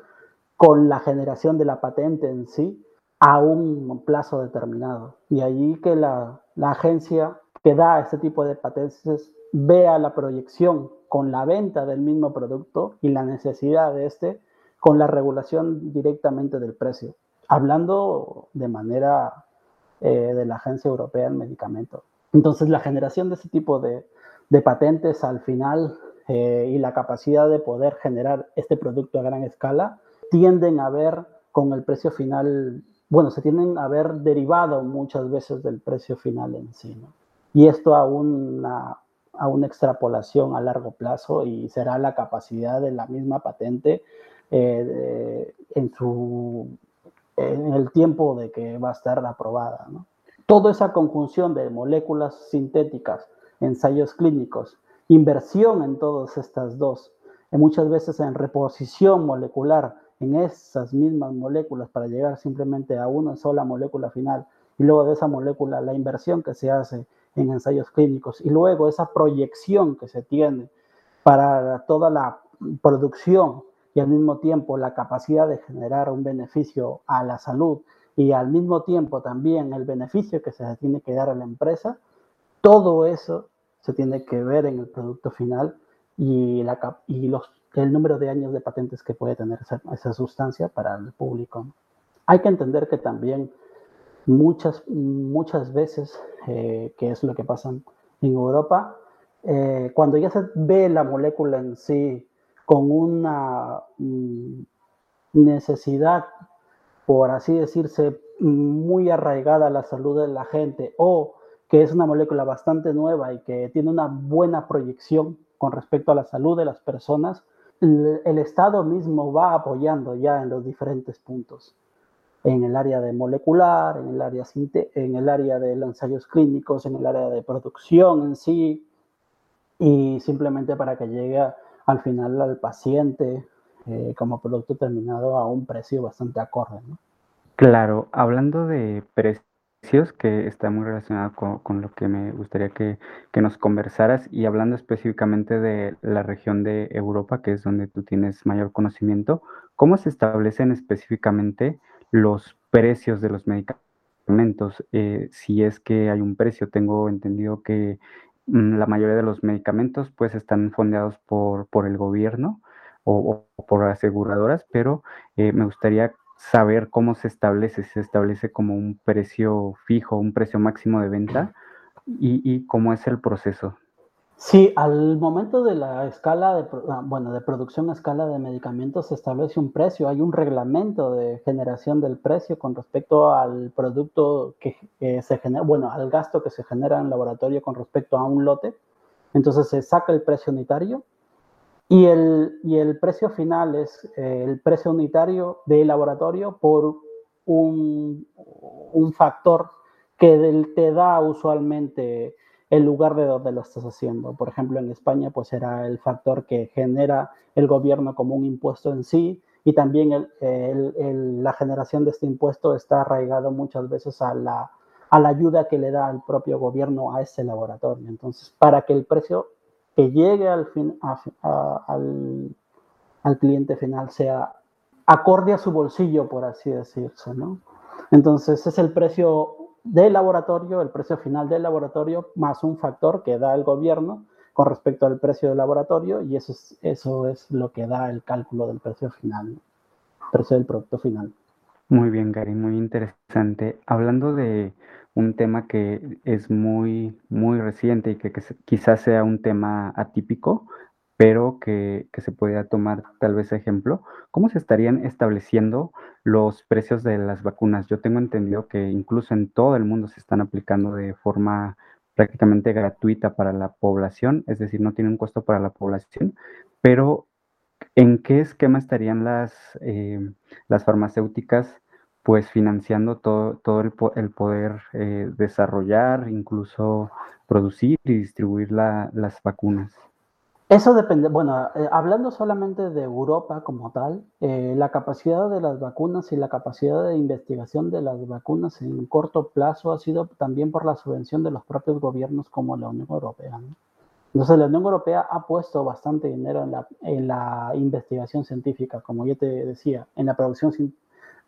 con la generación de la patente en sí a un plazo determinado. Y allí que la, la agencia que da este tipo de patentes vea la proyección con la venta del mismo producto y la necesidad de este con la regulación directamente del precio hablando de manera eh, de la Agencia Europea del Medicamento. Entonces, la generación de ese tipo de, patentes al final eh, y la capacidad de poder generar este producto a gran escala tienden a ver con el precio final, bueno, se tienden a ver derivado muchas veces del precio final en sí. Y esto a una, a una extrapolación a largo plazo y será la capacidad de la misma patente eh, en su en el tiempo de que va a estar aprobada. ¿no? Toda esa conjunción de moléculas sintéticas, ensayos clínicos, inversión en todas estas dos, y muchas veces en reposición molecular en esas mismas moléculas para llegar simplemente a una sola molécula final y luego de esa molécula la inversión que se hace en ensayos clínicos y luego esa proyección que se tiene para toda la producción y al mismo tiempo la capacidad de generar un beneficio a la salud y al mismo tiempo también el beneficio que se tiene que dar a la empresa, todo eso se tiene que ver en el producto final y, la, y los, el número de años de patentes que puede tener esa, sustancia para el público. Hay que entender que también muchas, muchas veces, eh, que es lo que pasa en Europa, eh, cuando ya se ve la molécula en sí con una mm, necesidad, por así decirse, muy arraigada a la salud de la gente o que es una molécula bastante nueva y que tiene una buena proyección con respecto a la salud de las personas, el, Estado mismo va apoyando ya en los diferentes puntos, en el área de molecular, en el área, en el área de ensayos clínicos, en el área de producción en sí, y simplemente para que llegue a al final al paciente eh, como producto terminado a un precio bastante acorde. Claro, hablando de precios, que está muy relacionado con, lo que me gustaría que, nos conversaras, y hablando específicamente de la región de Europa, que es donde tú tienes mayor conocimiento, ¿cómo se establecen específicamente los precios de los medicamentos? Eh, si es que hay un precio, tengo entendido que la mayoría de los medicamentos pues están fondeados por, por el gobierno o, por aseguradoras, pero eh, me gustaría saber cómo se establece, si se establece como un precio fijo, un precio máximo de venta y cómo es el proceso. Sí, al momento de la escala de, ah, bueno, de producción a escala de medicamentos se establece un precio, hay un reglamento de generación del precio con respecto al producto que se genera, bueno, al gasto que se genera en laboratorio con respecto a un lote. Entonces se saca el precio unitario y el, y el precio final es eh, el precio unitario de laboratorio por un, un factor que te da usualmente el lugar de donde lo estás haciendo. Por ejemplo, en España, pues será el factor que genera el gobierno como un impuesto en sí y también la generación de este impuesto está arraigado muchas veces a la, ayuda que le da el propio gobierno a ese laboratorio. Entonces, para que el precio que llegue al, fin, al, cliente final sea acorde a su bolsillo, por así decirse. Entonces, es el precio del laboratorio, el precio final del laboratorio, más un factor que da el gobierno con respecto al precio del laboratorio y eso es, eso es lo que da el cálculo del precio final, precio del producto final. Muy bien, Gary, muy interesante. Hablando de un tema que es muy, muy reciente y que, quizás sea un tema atípico, pero que, se podría tomar tal vez ejemplo, ¿cómo se estarían estableciendo los precios de las vacunas? Yo tengo entendido que incluso en todo el mundo se están aplicando de forma prácticamente gratuita para la población, es decir, no tiene un costo para la población, pero ¿en qué esquema estarían las, eh, las farmacéuticas pues financiando todo, todo el, poder eh, desarrollar, incluso producir y distribuir las vacunas? Eso depende, bueno, eh, hablando solamente de Europa como tal, eh, la capacidad de las vacunas y la capacidad de investigación de las vacunas en corto plazo ha sido también por la subvención de los propios gobiernos como la Unión Europea. Entonces la Unión Europea ha puesto bastante dinero en la, en la investigación científica, como yo te decía, en la producción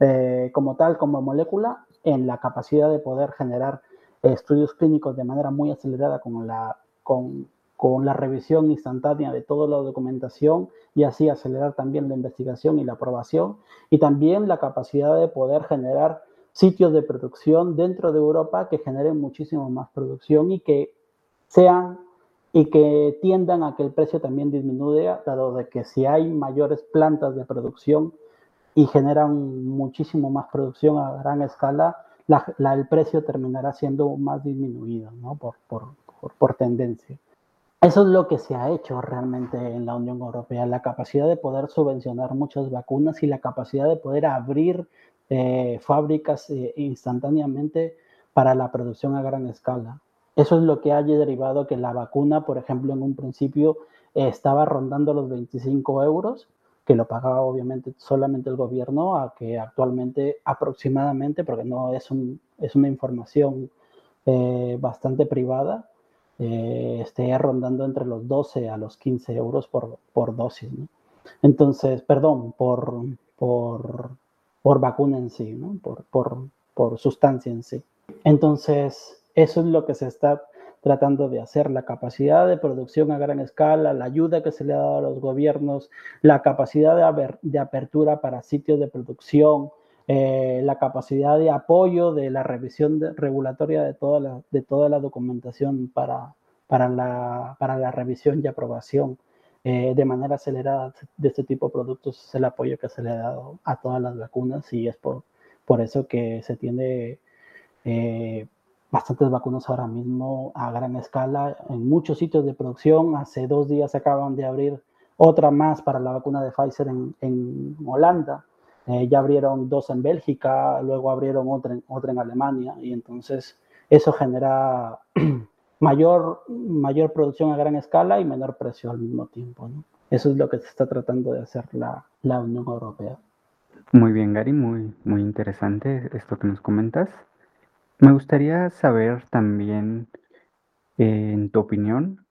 eh, como tal, como molécula, en la capacidad de poder generar estudios clínicos de manera muy acelerada con la, con, con la revisión instantánea de toda la documentación y así acelerar también la investigación y la aprobación y también la capacidad de poder generar sitios de producción dentro de Europa que generen muchísimo más producción y que sean y que tiendan a que el precio también disminuya, dado de que si hay mayores plantas de producción y generan muchísimo más producción a gran escala, el precio terminará siendo más disminuido ¿no? por, por, por tendencia. Eso es lo que se ha hecho realmente en la Unión Europea, la capacidad de poder subvencionar muchas vacunas y la capacidad de poder abrir eh, fábricas eh, instantáneamente para la producción a gran escala. Eso es lo que ha derivado que la vacuna, por ejemplo, en un principio estaba rondando los 25 euros, que lo pagaba obviamente solamente el gobierno, a que actualmente aproximadamente, porque no es, un, es una información eh, bastante privada, eh, esté rondando entre los 12 a los 15 euros por, por dosis. Entonces, perdón, por, por, por, vacuna en sí, ¿no? por, por, por sustancia en sí. Entonces, eso es lo que se está tratando de hacer, la capacidad de producción a gran escala, la ayuda que se le ha dado a los gobiernos, la capacidad de, de apertura para sitios de producción, eh, la capacidad de apoyo de la revisión regulatoria de toda la, de toda la documentación para, para, la, para la revisión y aprobación eh, de manera acelerada de este tipo de productos es el apoyo que se le ha dado a todas las vacunas y es por, por eso que se tiene eh, bastantes vacunas ahora mismo a gran escala en muchos sitios de producción. Hace dos días acaban de abrir otra más para la vacuna de Pfizer en, en Holanda. Eh, ya abrieron dos en Bélgica, luego abrieron otra en, otra en Alemania y entonces eso genera mayor, mayor producción a gran escala y menor precio al mismo tiempo. Eso es lo que se está tratando de hacer la, la Unión Europea. Muy bien, Gary, muy, muy interesante esto que nos comentas. Me gustaría saber también, eh, en tu opinión,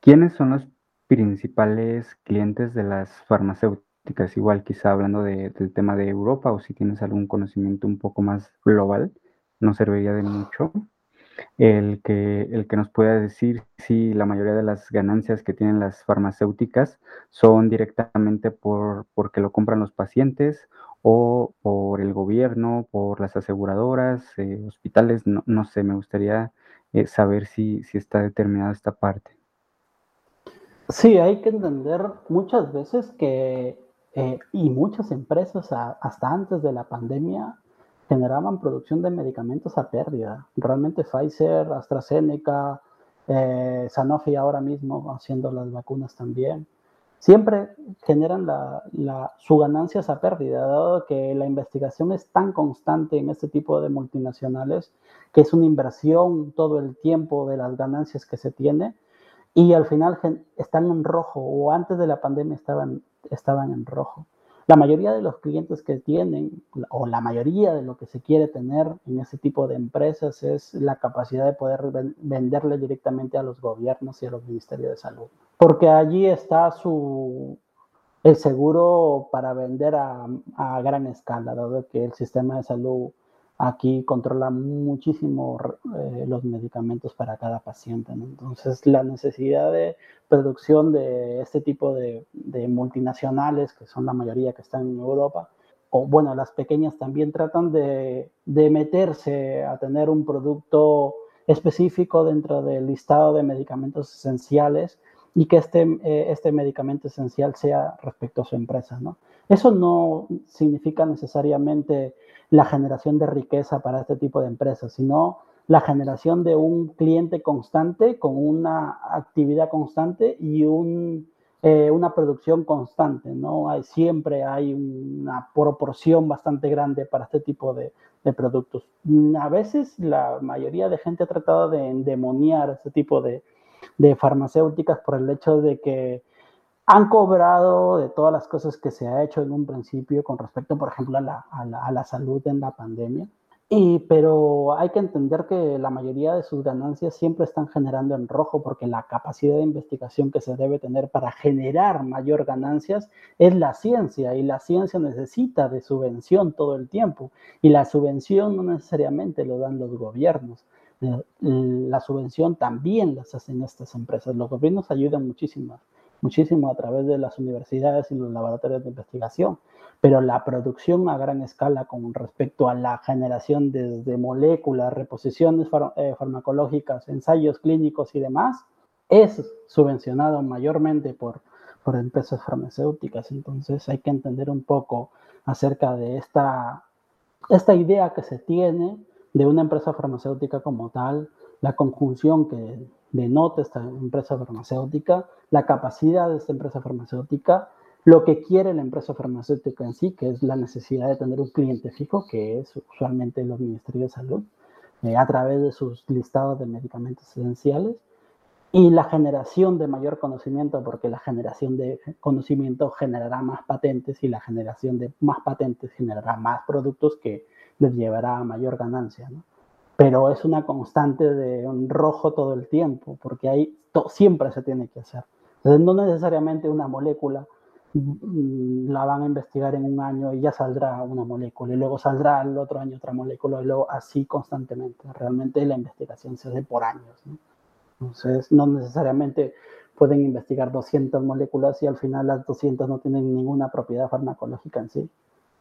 quiénes son los principales clientes de las farmacéuticas igual quizá hablando del tema de Europa o si tienes algún conocimiento un poco más global, nos serviría de mucho. El que, el que nos pueda decir si la mayoría de las ganancias que tienen las farmacéuticas son directamente por porque lo compran los pacientes o por el gobierno, por las aseguradoras, eh, hospitales, no, no, sé, me gustaría eh, saber si, si está determinada esta parte. Sí, hay que entender muchas veces que eh, y muchas empresas hasta antes de la pandemia generaban producción de medicamentos a pérdida. Realmente Pfizer, AstraZeneca, eh, Sanofi ahora mismo haciendo las vacunas también, siempre generan la, la, su ganancias a pérdida, dado que la investigación es tan constante en este tipo de multinacionales que es una inversión todo el tiempo de las ganancias que se tiene y al final están en rojo o antes de la pandemia estaban, estaban en rojo. La mayoría de los clientes que tienen o la mayoría de lo que se quiere tener en ese tipo de empresas es la capacidad de poder venderle directamente a los gobiernos y a los ministerios de salud. Porque allí está su, el seguro para vender a, a gran escala, dado que el sistema de salud aquí controla muchísimo eh, los medicamentos para cada paciente. Entonces, la necesidad de producción de este tipo de, multinacionales, que son la mayoría que están en Europa, o bueno, las pequeñas también tratan de, de meterse a tener un producto específico dentro del listado de medicamentos esenciales y que este, eh, este medicamento esencial sea respecto a su empresa. ¿no? Eso no significa necesariamente la generación de riqueza para este tipo de empresas, sino la generación de un cliente constante con una actividad constante y eh, una producción constante. ¿no? Hay, siempre hay una proporción bastante grande para este tipo de, productos. A veces la mayoría de gente ha tratado de endemoniar este tipo de farmacéuticas por el hecho de que han cobrado de todas las cosas que se ha hecho en un principio con respecto, por ejemplo, a la, a la, a la salud en la pandemia. Y, pero hay que entender que la mayoría de sus ganancias siempre están generando en rojo porque la capacidad de investigación que se debe tener para generar mayor ganancias es la ciencia y la ciencia necesita de subvención todo el tiempo y la subvención no necesariamente lo dan los gobiernos. La subvención también las hacen estas empresas. Los gobiernos ayudan muchísimo muchísimo a través de las universidades y los laboratorios de investigación, pero la producción a gran escala con respecto a la generación desde moléculas, reposiciones eh, farmacológicas, ensayos clínicos y demás, es subvencionado mayormente por, por empresas farmacéuticas. Entonces hay que entender un poco acerca de esta, esta idea que se tiene de una empresa farmacéutica como tal, la conjunción que denota esta empresa farmacéutica, la capacidad de esta empresa farmacéutica, lo que quiere la empresa farmacéutica en sí, que es la necesidad de tener un cliente fijo, que es usualmente los ministerios de salud, eh, a través de sus listados de medicamentos esenciales, y la generación de mayor conocimiento, porque la generación de conocimiento generará más patentes y la generación de más patentes generará más productos que les llevará a mayor ganancia. ¿no? Pero es una constante de un rojo todo el tiempo, porque ahí siempre se tiene que hacer. Entonces, no necesariamente una molécula mm, la van a investigar en un año y ya saldrá una molécula, y luego saldrá el otro año otra molécula, y luego así constantemente. Realmente la investigación se hace por años. ¿no? Entonces, no necesariamente pueden investigar 200 moléculas y al final las 200 no tienen ninguna propiedad farmacológica en sí,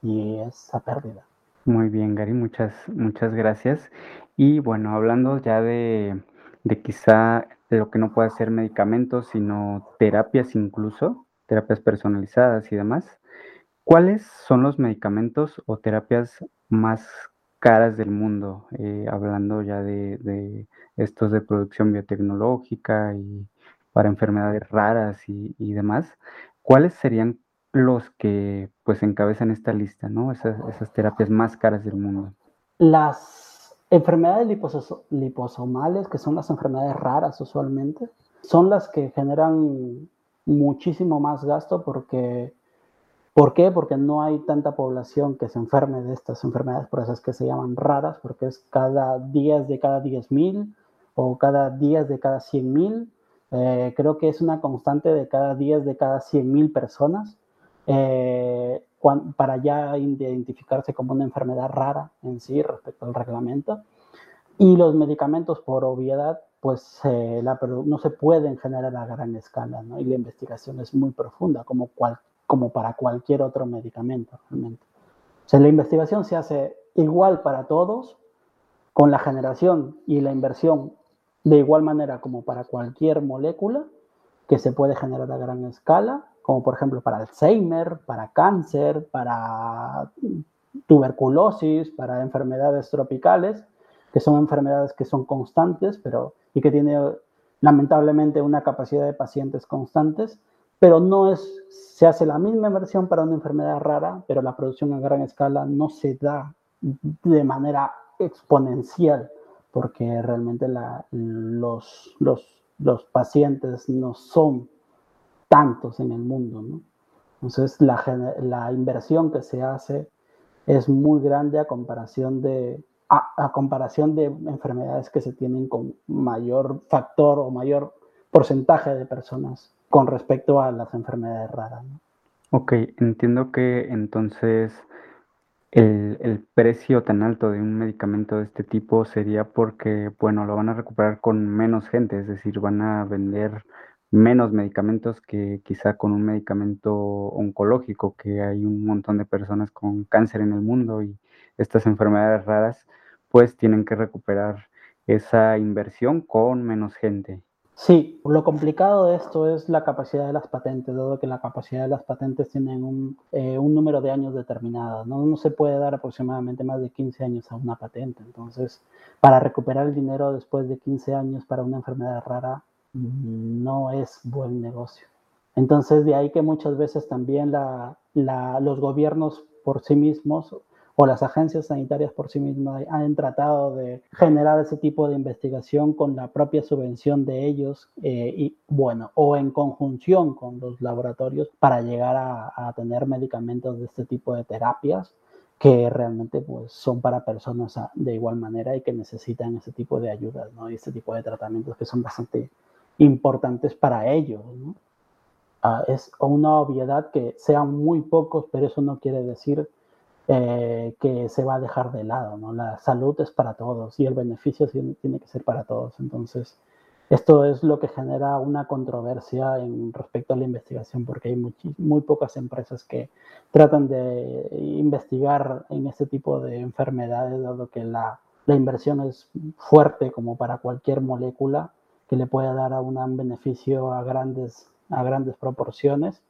y es a pérdida. Muy bien, Gary, muchas, muchas gracias. Y bueno, hablando ya de, de quizá lo que no puede ser medicamentos, sino terapias incluso, terapias personalizadas y demás, ¿cuáles son los medicamentos o terapias más caras del mundo? Eh, hablando ya de, de, estos de producción biotecnológica y para enfermedades raras y, y demás, ¿cuáles serían los que pues encabezan esta lista, ¿no? Esas, terapias más caras del mundo. Las enfermedades liposomales, que son las enfermedades raras usualmente, son las que generan muchísimo más gasto porque ¿Por qué? Porque no hay tanta población que se enferme de estas enfermedades, por eso es que se llaman raras, porque es cada 10 de cada 10.000 o cada 10 de cada 100.000. Eh, creo que es una constante de cada 10 de cada 100.000 personas eh, para ya identificarse como una enfermedad rara en sí respecto al reglamento. Y los medicamentos, por obviedad, pues eh, no se pueden generar a gran escala. Y la investigación es muy profunda, como, como para cualquier otro medicamento, realmente. O sea, la investigación se hace igual para todos, con la generación y la inversión de igual manera como para cualquier molécula que se puede generar a gran escala como por ejemplo para Alzheimer, para cáncer, para tuberculosis, para enfermedades tropicales, que son enfermedades que son constantes, pero y que tiene lamentablemente una capacidad de pacientes constantes, pero no es, se hace la misma inversión para una enfermedad rara, pero la producción a gran escala no se da de manera exponencial, porque realmente la, los, los, los pacientes no son tantos en el mundo, ¿no? Entonces, la, la inversión que se hace es muy grande a comparación de, a, a, comparación de enfermedades que se tienen con mayor factor o mayor porcentaje de personas con respecto a las enfermedades raras. ¿no? Ok, entiendo que entonces el, el, precio tan alto de un medicamento de este tipo sería porque, bueno, lo van a recuperar con menos gente, es decir, van a vender menos medicamentos que quizá con un medicamento oncológico, que hay un montón de personas con cáncer en el mundo y estas enfermedades raras, pues tienen que recuperar esa inversión con menos gente. Sí, lo complicado de esto es la capacidad de las patentes, dado que la capacidad de las patentes tienen un, eh, un número de años determinado. ¿no? se puede dar aproximadamente más de 15 años a una patente. Entonces, para recuperar el dinero después de 15 años para una enfermedad rara, no es buen negocio. Entonces, de ahí que muchas veces también los gobiernos por sí mismos o las agencias sanitarias por sí mismas han tratado de generar ese tipo de investigación con la propia subvención de ellos eh, y bueno, o en conjunción con los laboratorios para llegar a, tener medicamentos de este tipo de terapias que realmente pues son para personas de igual manera y que necesitan ese tipo de ayudas, ¿no? Y este tipo de tratamientos que son bastante importantes para ellos. Uh, es una obviedad que sean muy pocos, pero eso no quiere decir eh, que se va a dejar de lado, ¿no? La salud es para todos y el beneficio tiene que ser para todos. Entonces, esto es lo que genera una controversia en respecto a la investigación, porque hay muy, muy pocas empresas que tratan de investigar en este tipo de enfermedades, dado que la, la inversión es fuerte como para cualquier molécula que le pueda dar a un beneficio a grandes, a grandes proporciones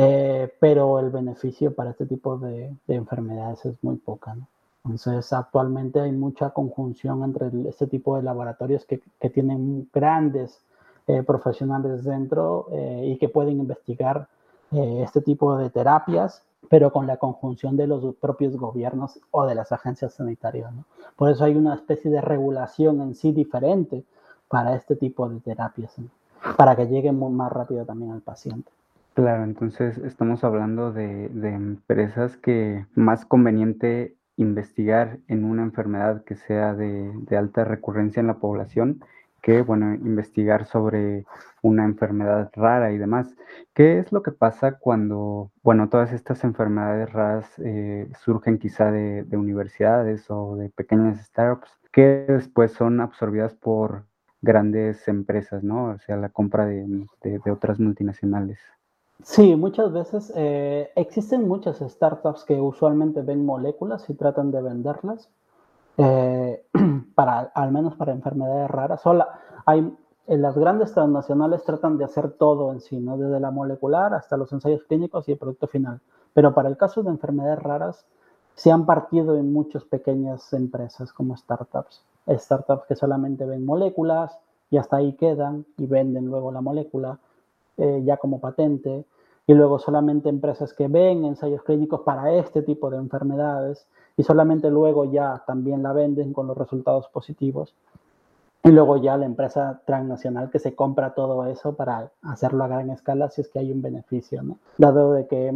eh, pero el beneficio para este tipo de, de enfermedades es muy poca. ¿no? Entonces, actualmente hay mucha conjunción entre este tipo de laboratorios que, que tienen grandes eh, profesionales dentro eh, y que pueden investigar eh, este tipo de terapias, pero con la conjunción de los propios gobiernos o de las agencias sanitarias. ¿no? Por eso hay una especie de regulación en sí diferente para este tipo de terapias, para que lleguen más rápido también al paciente. Claro, entonces estamos hablando de, de, empresas que más conveniente investigar en una enfermedad que sea de, de, alta recurrencia en la población que, bueno, investigar sobre una enfermedad rara y demás. ¿Qué es lo que pasa cuando, bueno, todas estas enfermedades raras eh, surgen quizá de universidades o de pequeñas startups que después son absorbidas por grandes empresas, ¿no? O sea, la compra de, de otras multinacionales. Sí, muchas veces eh, existen muchas startups que usualmente ven moléculas y tratan de venderlas, eh, para, al menos para enfermedades raras. Sola, hay, en las grandes transnacionales tratan de hacer todo en sí, ¿no? desde la molecular hasta los ensayos clínicos y el producto final. Pero para el caso de enfermedades raras, se han partido en muchas pequeñas empresas como startups. Startups que solamente ven moléculas y hasta ahí quedan y venden luego la molécula eh, ya como patente, y luego solamente empresas que ven ensayos clínicos para este tipo de enfermedades y solamente luego ya también la venden con los resultados positivos. Y luego ya la empresa transnacional que se compra todo eso para hacerlo a gran escala si es que hay un beneficio. Dado de que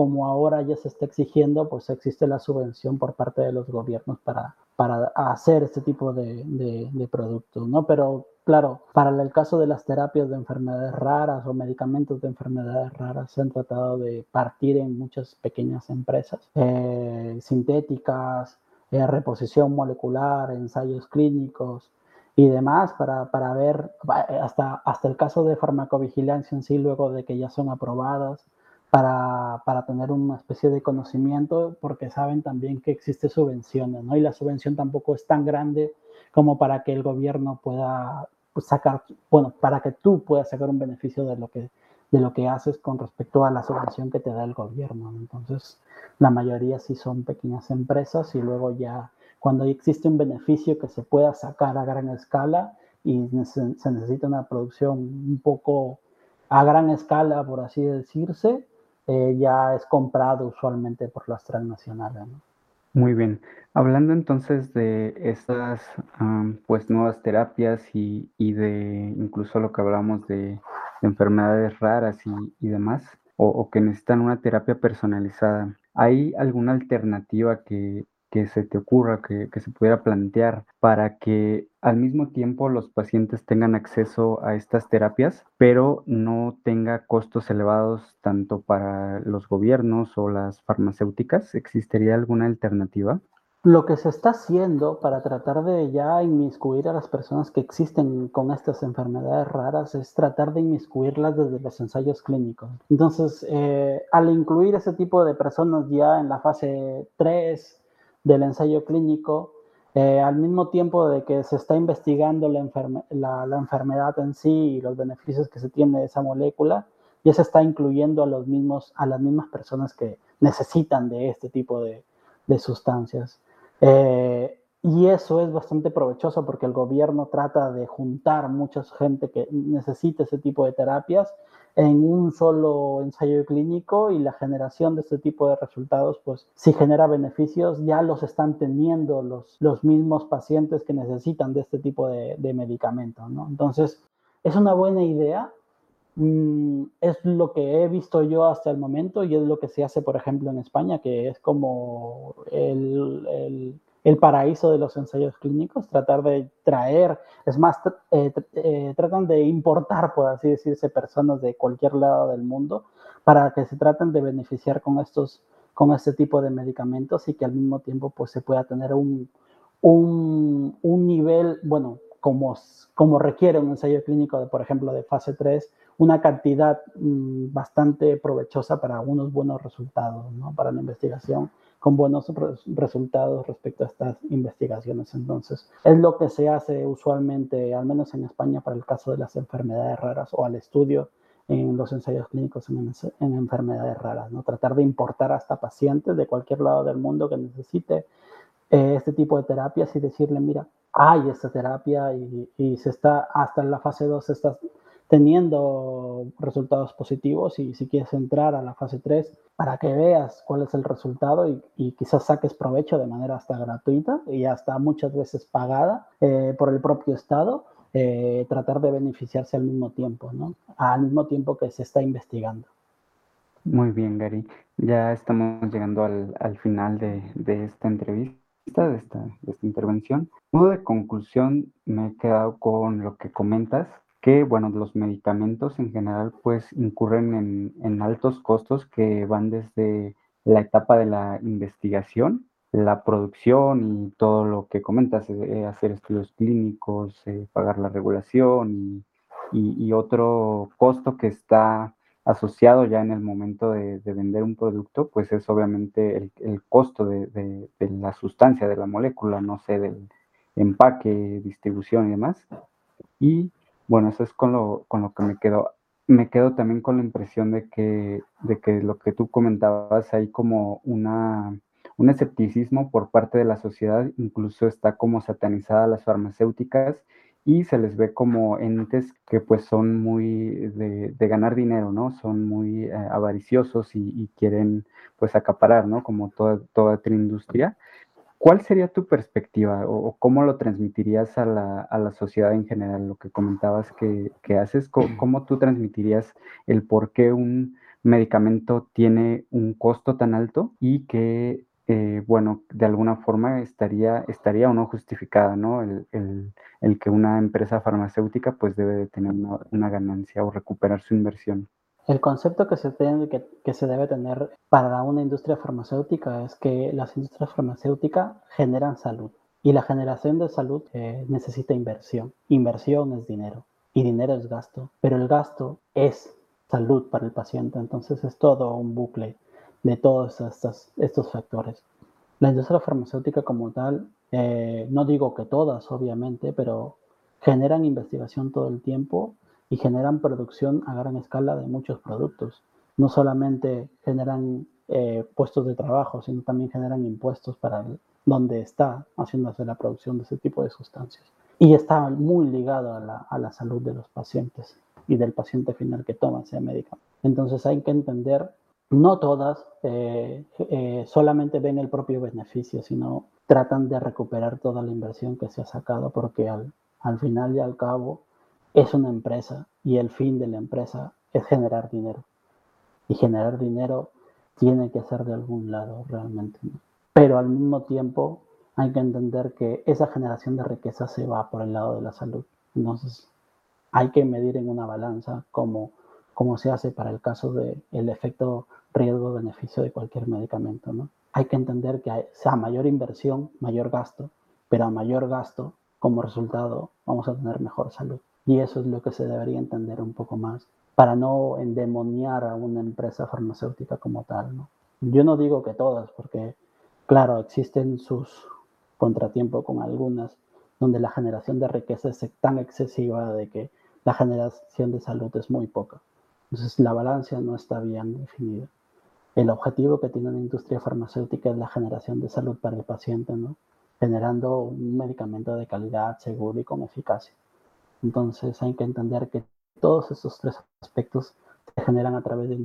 como ahora ya se está exigiendo, pues existe la subvención por parte de los gobiernos para, para hacer este tipo de, de, de productos, ¿no? Pero Claro, para el caso de las terapias de enfermedades raras o medicamentos de enfermedades raras se han tratado de partir en muchas pequeñas empresas eh, sintéticas, eh, reposición molecular, ensayos clínicos y demás para, para, ver hasta, hasta el caso de farmacovigilancia en sí luego de que ya son aprobadas para, para, tener una especie de conocimiento porque saben también que existe subvenciones, ¿no? Y la subvención tampoco es tan grande como para que el gobierno pueda pues, sacar, bueno, para que tú puedas sacar un beneficio de lo que, de lo que haces con respecto a la subvención que te da el gobierno. Entonces, la mayoría sí son pequeñas empresas y luego ya cuando existe un beneficio que se pueda sacar a gran escala y se, se necesita una producción un poco a gran escala, por así decirse, eh, ya es comprado usualmente por las transnacionales. Muy bien. Hablando entonces de estas pues nuevas terapias y, y, de incluso lo que hablamos de, de enfermedades raras y, y demás, o, o, que necesitan una terapia personalizada, ¿hay alguna alternativa que, que se te ocurra, que, que, se pudiera plantear para que al mismo tiempo los pacientes tengan acceso a estas terapias, pero no tenga costos elevados tanto para los gobiernos o las farmacéuticas? ¿Existiría alguna alternativa? Lo que se está haciendo para tratar de ya inmiscuir a las personas que existen con estas enfermedades raras es tratar de inmiscuirlas desde los ensayos clínicos. Entonces, eh, al incluir ese tipo de personas ya en la fase 3, del ensayo clínico, Eh, al mismo tiempo de que se está investigando la, enfermedad en sí y los beneficios que se tiene de esa molécula, ya se está incluyendo a, los mismos, a las mismas personas que necesitan de este tipo de, de sustancias. Eh, y eso es bastante provechoso porque el gobierno trata de juntar mucha gente que necesite ese tipo de terapias en un solo ensayo clínico y la generación de este tipo de resultados, pues si genera beneficios, ya los están teniendo los, los mismos pacientes que necesitan de este tipo de, de medicamentos, ¿no? Entonces, es una buena idea, mm, es lo que he visto yo hasta el momento y es lo que se hace, por ejemplo, en España, que es como el, el el paraíso de los ensayos clínicos, tratar de traer, es más, eh, eh, tratan de importar, por así decirse, personas de cualquier lado del mundo para que se traten de beneficiar con estos, con este tipo de medicamentos y que al mismo tiempo pues se pueda tener un, un, un nivel, bueno, como, como requiere un ensayo clínico, de, por ejemplo, de fase 3, una cantidad mm, bastante provechosa para unos buenos resultados, ¿no? Para la investigación con buenos resultados respecto a estas investigaciones. Entonces, es lo que se hace usualmente, al menos en España, para el caso de las enfermedades raras o al estudio en los ensayos clínicos en, enfermedades raras, ¿no? Tratar de importar hasta pacientes de cualquier lado del mundo que necesite eh, este tipo de terapias y decirle, mira, hay esta terapia y, y se está, hasta en la fase 2 se teniendo resultados positivos y si quieres entrar a la fase 3 para que veas cuál es el resultado y, quizás saques provecho de manera hasta gratuita y hasta muchas veces pagada eh, por el propio Estado, eh, tratar de beneficiarse al mismo tiempo, ¿no? Al mismo tiempo que se está investigando. Muy bien, Gary. Ya estamos llegando al, al final de, de, esta entrevista, de esta, de esta intervención. Modo de conclusión, me he quedado con lo que comentas, que, bueno, los medicamentos en general pues incurren en, altos costos que van desde la etapa de la investigación, la producción y todo lo que comentas, eh, hacer estudios clínicos, eh, pagar la regulación y, otro costo que está asociado ya en el momento de, de vender un producto, pues es obviamente el, costo de, de, de la sustancia, de la molécula, no sé, del empaque, distribución y demás. Y bueno, eso es con lo, con lo que me quedo. Me quedo también con la impresión de que, de que lo que tú comentabas hay como una, un escepticismo por parte de la sociedad, incluso está como satanizada las farmacéuticas y se les ve como entes que pues son muy de, ganar dinero, ¿no? Son muy eh, avariciosos y, y, quieren pues acaparar, ¿no? Como toda, toda otra industria. ¿Cuál sería tu perspectiva o, cómo lo transmitirías a la, a la, sociedad en general? Lo que comentabas que, que haces, ¿cómo, ¿cómo, tú transmitirías el por qué un medicamento tiene un costo tan alto y que, eh, bueno, de alguna forma estaría, estaría o no justificada, ¿no? El, el, el, que una empresa farmacéutica pues debe de tener una, una ganancia o recuperar su inversión. El concepto que se, debe tener para una industria farmacéutica es que las industrias farmacéuticas generan salud y la generación de salud eh, necesita inversión. Inversión es dinero y dinero es gasto, pero el gasto es salud para el paciente, entonces es todo un bucle de todos estos, estos factores. La industria farmacéutica como tal, eh, no digo que todas obviamente, pero generan investigación todo el tiempo y generan producción a gran escala de muchos productos. No solamente generan eh, puestos de trabajo, sino también generan impuestos para donde está haciéndose la producción de ese tipo de sustancias. Y está muy ligado a la, a la salud de los pacientes y del paciente final que toma ese medicamento. Entonces hay que entender, no todas eh, eh, solamente ven el propio beneficio, sino tratan de recuperar toda la inversión que se ha sacado, porque al, al final y al cabo es una empresa y el fin de la empresa es generar dinero. Y generar dinero tiene que ser de algún lado realmente. ¿no? Pero al mismo tiempo hay que entender que esa generación de riqueza se va por el lado de la salud. Entonces hay que medir en una balanza como, como se hace para el caso del el efecto riesgo-beneficio de cualquier medicamento. ¿no? Hay que entender que hay, a mayor inversión, mayor gasto, pero a mayor gasto, como resultado, vamos a tener mejor salud. Y eso es lo que se debería entender un poco más para no endemoniar a una empresa farmacéutica como tal. Yo no digo que todas, porque claro, existen sus, contratiempo con algunas, donde la generación de riqueza es tan excesiva de que la generación de salud es muy poca. Entonces la balanza no está bien definida. El objetivo que tiene la industria farmacéutica es la generación de salud para el paciente, generando un medicamento de calidad, seguro y con eficacia. Entonces hay que entender que todos estos tres aspectos se generan a través de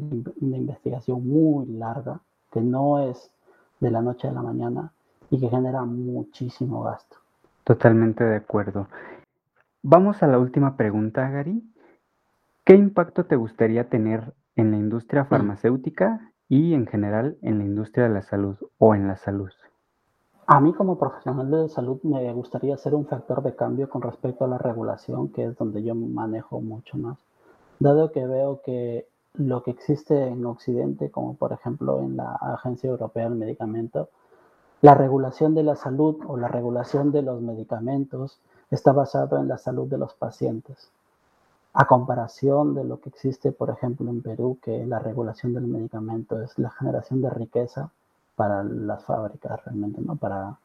una investigación muy larga, que no es de la noche a la mañana y que genera muchísimo gasto. Totalmente de acuerdo. Vamos a la última pregunta, Gary. ¿Qué impacto te gustaría tener en la industria farmacéutica y en general en la industria de la salud o en la salud? A mí como profesional de salud me gustaría ser un factor de cambio con respecto a la regulación, que es donde yo manejo mucho más, dado que veo que lo que existe en Occidente, como por ejemplo en la Agencia Europea del Medicamento, la regulación de la salud o la regulación de los medicamentos está basado en la salud de los pacientes. A comparación de lo que existe, por ejemplo, en Perú, que la regulación del medicamento es la generación de riqueza para las fábricas realmente, ¿no? Para,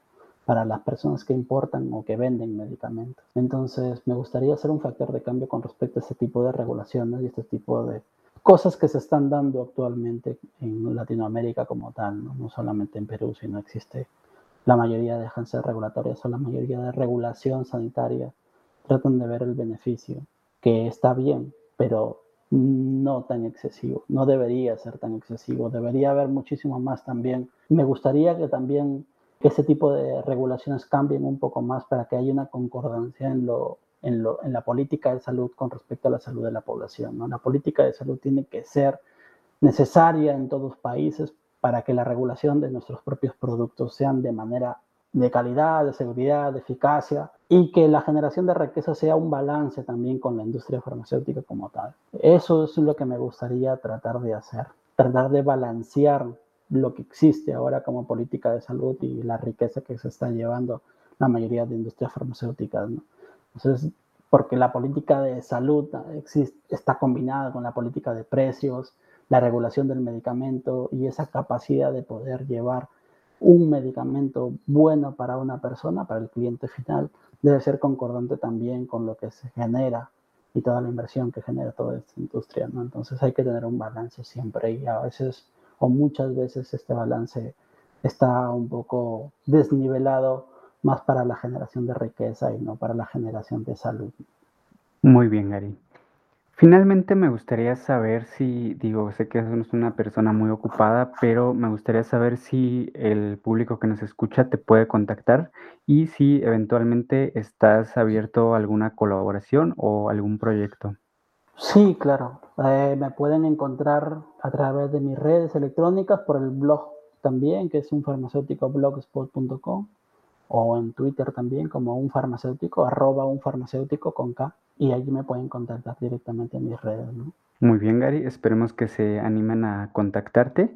para las personas que importan o que venden medicamentos. Entonces, me gustaría ser un factor de cambio con respecto a este tipo de regulaciones y este tipo de cosas que se están dando actualmente en Latinoamérica como tal, no, no solamente en Perú, sino existe la mayoría de agencias regulatorias o la mayoría de regulación sanitaria tratan de ver el beneficio, que está bien, pero no tan excesivo, no debería ser tan excesivo, debería haber muchísimo más también. Me gustaría que también ese tipo de regulaciones cambien un poco más para que haya una concordancia en, lo, en, lo, en la política de salud con respecto a la salud de la población. ¿no? La política de salud tiene que ser necesaria en todos los países para que la regulación de nuestros propios productos sean de manera de calidad, de seguridad, de eficacia y que la generación de riqueza sea un balance también con la industria farmacéutica como tal. Eso es lo que me gustaría tratar de hacer, tratar de balancear lo que existe ahora como política de salud y la riqueza que se está llevando la mayoría de industrias farmacéuticas. Entonces, porque la política de salud existe, está combinada con la política de precios, la regulación del medicamento y esa capacidad de poder llevar un medicamento bueno para una persona, para el cliente final, debe ser concordante también con lo que se genera y toda la inversión que genera toda esta industria, ¿no? Entonces hay que tener un balance siempre y a veces o muchas veces este balance está un poco desnivelado más para la generación de riqueza y no para la generación de salud. Muy bien, Gary. Finalmente me gustaría saber si, digo, sé que eres una persona muy ocupada, pero me gustaría saber si el público que nos escucha te puede contactar y si eventualmente estás abierto a alguna colaboración o algún proyecto. Sí, claro. Eh, me pueden encontrar a través de mis redes electrónicas, por el blog también, que es un farmacéutico blogspot.com o en Twitter también como un farmacéutico, arroba un farmacéutico con K, y allí me pueden contactar directamente en mis redes. ¿no? Muy bien, Gary, esperemos que se animen a contactarte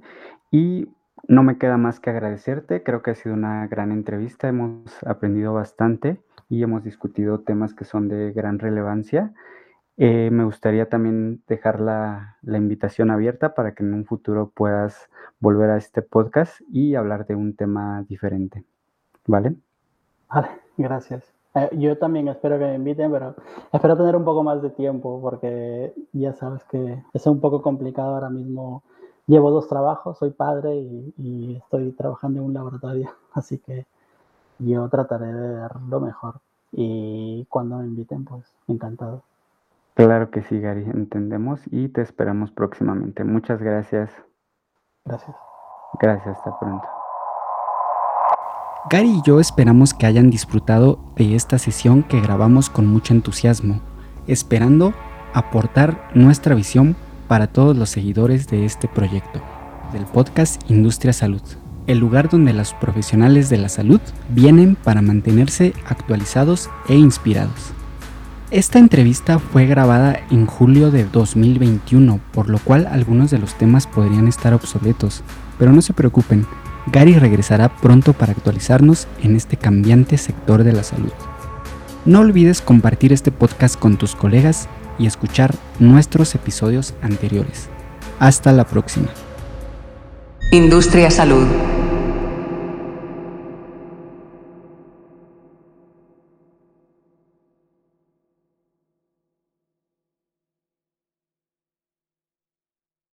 y no me queda más que agradecerte, creo que ha sido una gran entrevista, hemos aprendido bastante y hemos discutido temas que son de gran relevancia. Eh, me gustaría también dejar la, la, invitación abierta para que en un futuro puedas volver a este podcast y hablar de un tema diferente. ¿Vale? Vale, gracias. Eh, yo también espero que me inviten, pero espero tener un poco más de tiempo porque ya sabes que es un poco complicado ahora mismo. Llevo dos trabajos, soy padre y, estoy trabajando en un laboratorio, así que yo trataré de dar lo mejor. Y cuando me inviten, pues encantado. Claro que sí, Gary, entendemos y te esperamos próximamente. Muchas gracias. Gracias. Gracias, hasta pronto. Gary y yo esperamos que hayan disfrutado de esta sesión que grabamos con mucho entusiasmo, esperando aportar nuestra visión para todos los seguidores de este proyecto, del podcast Industria Salud, el lugar donde los profesionales de la salud vienen para mantenerse actualizados e inspirados. Esta entrevista fue grabada en julio de 2021, por lo cual algunos de los temas podrían estar obsoletos, pero no se preocupen, Gary regresará pronto para actualizarnos en este cambiante sector de la salud. No olvides compartir este podcast con tus colegas y escuchar nuestros episodios anteriores. Hasta la próxima. Industria Salud.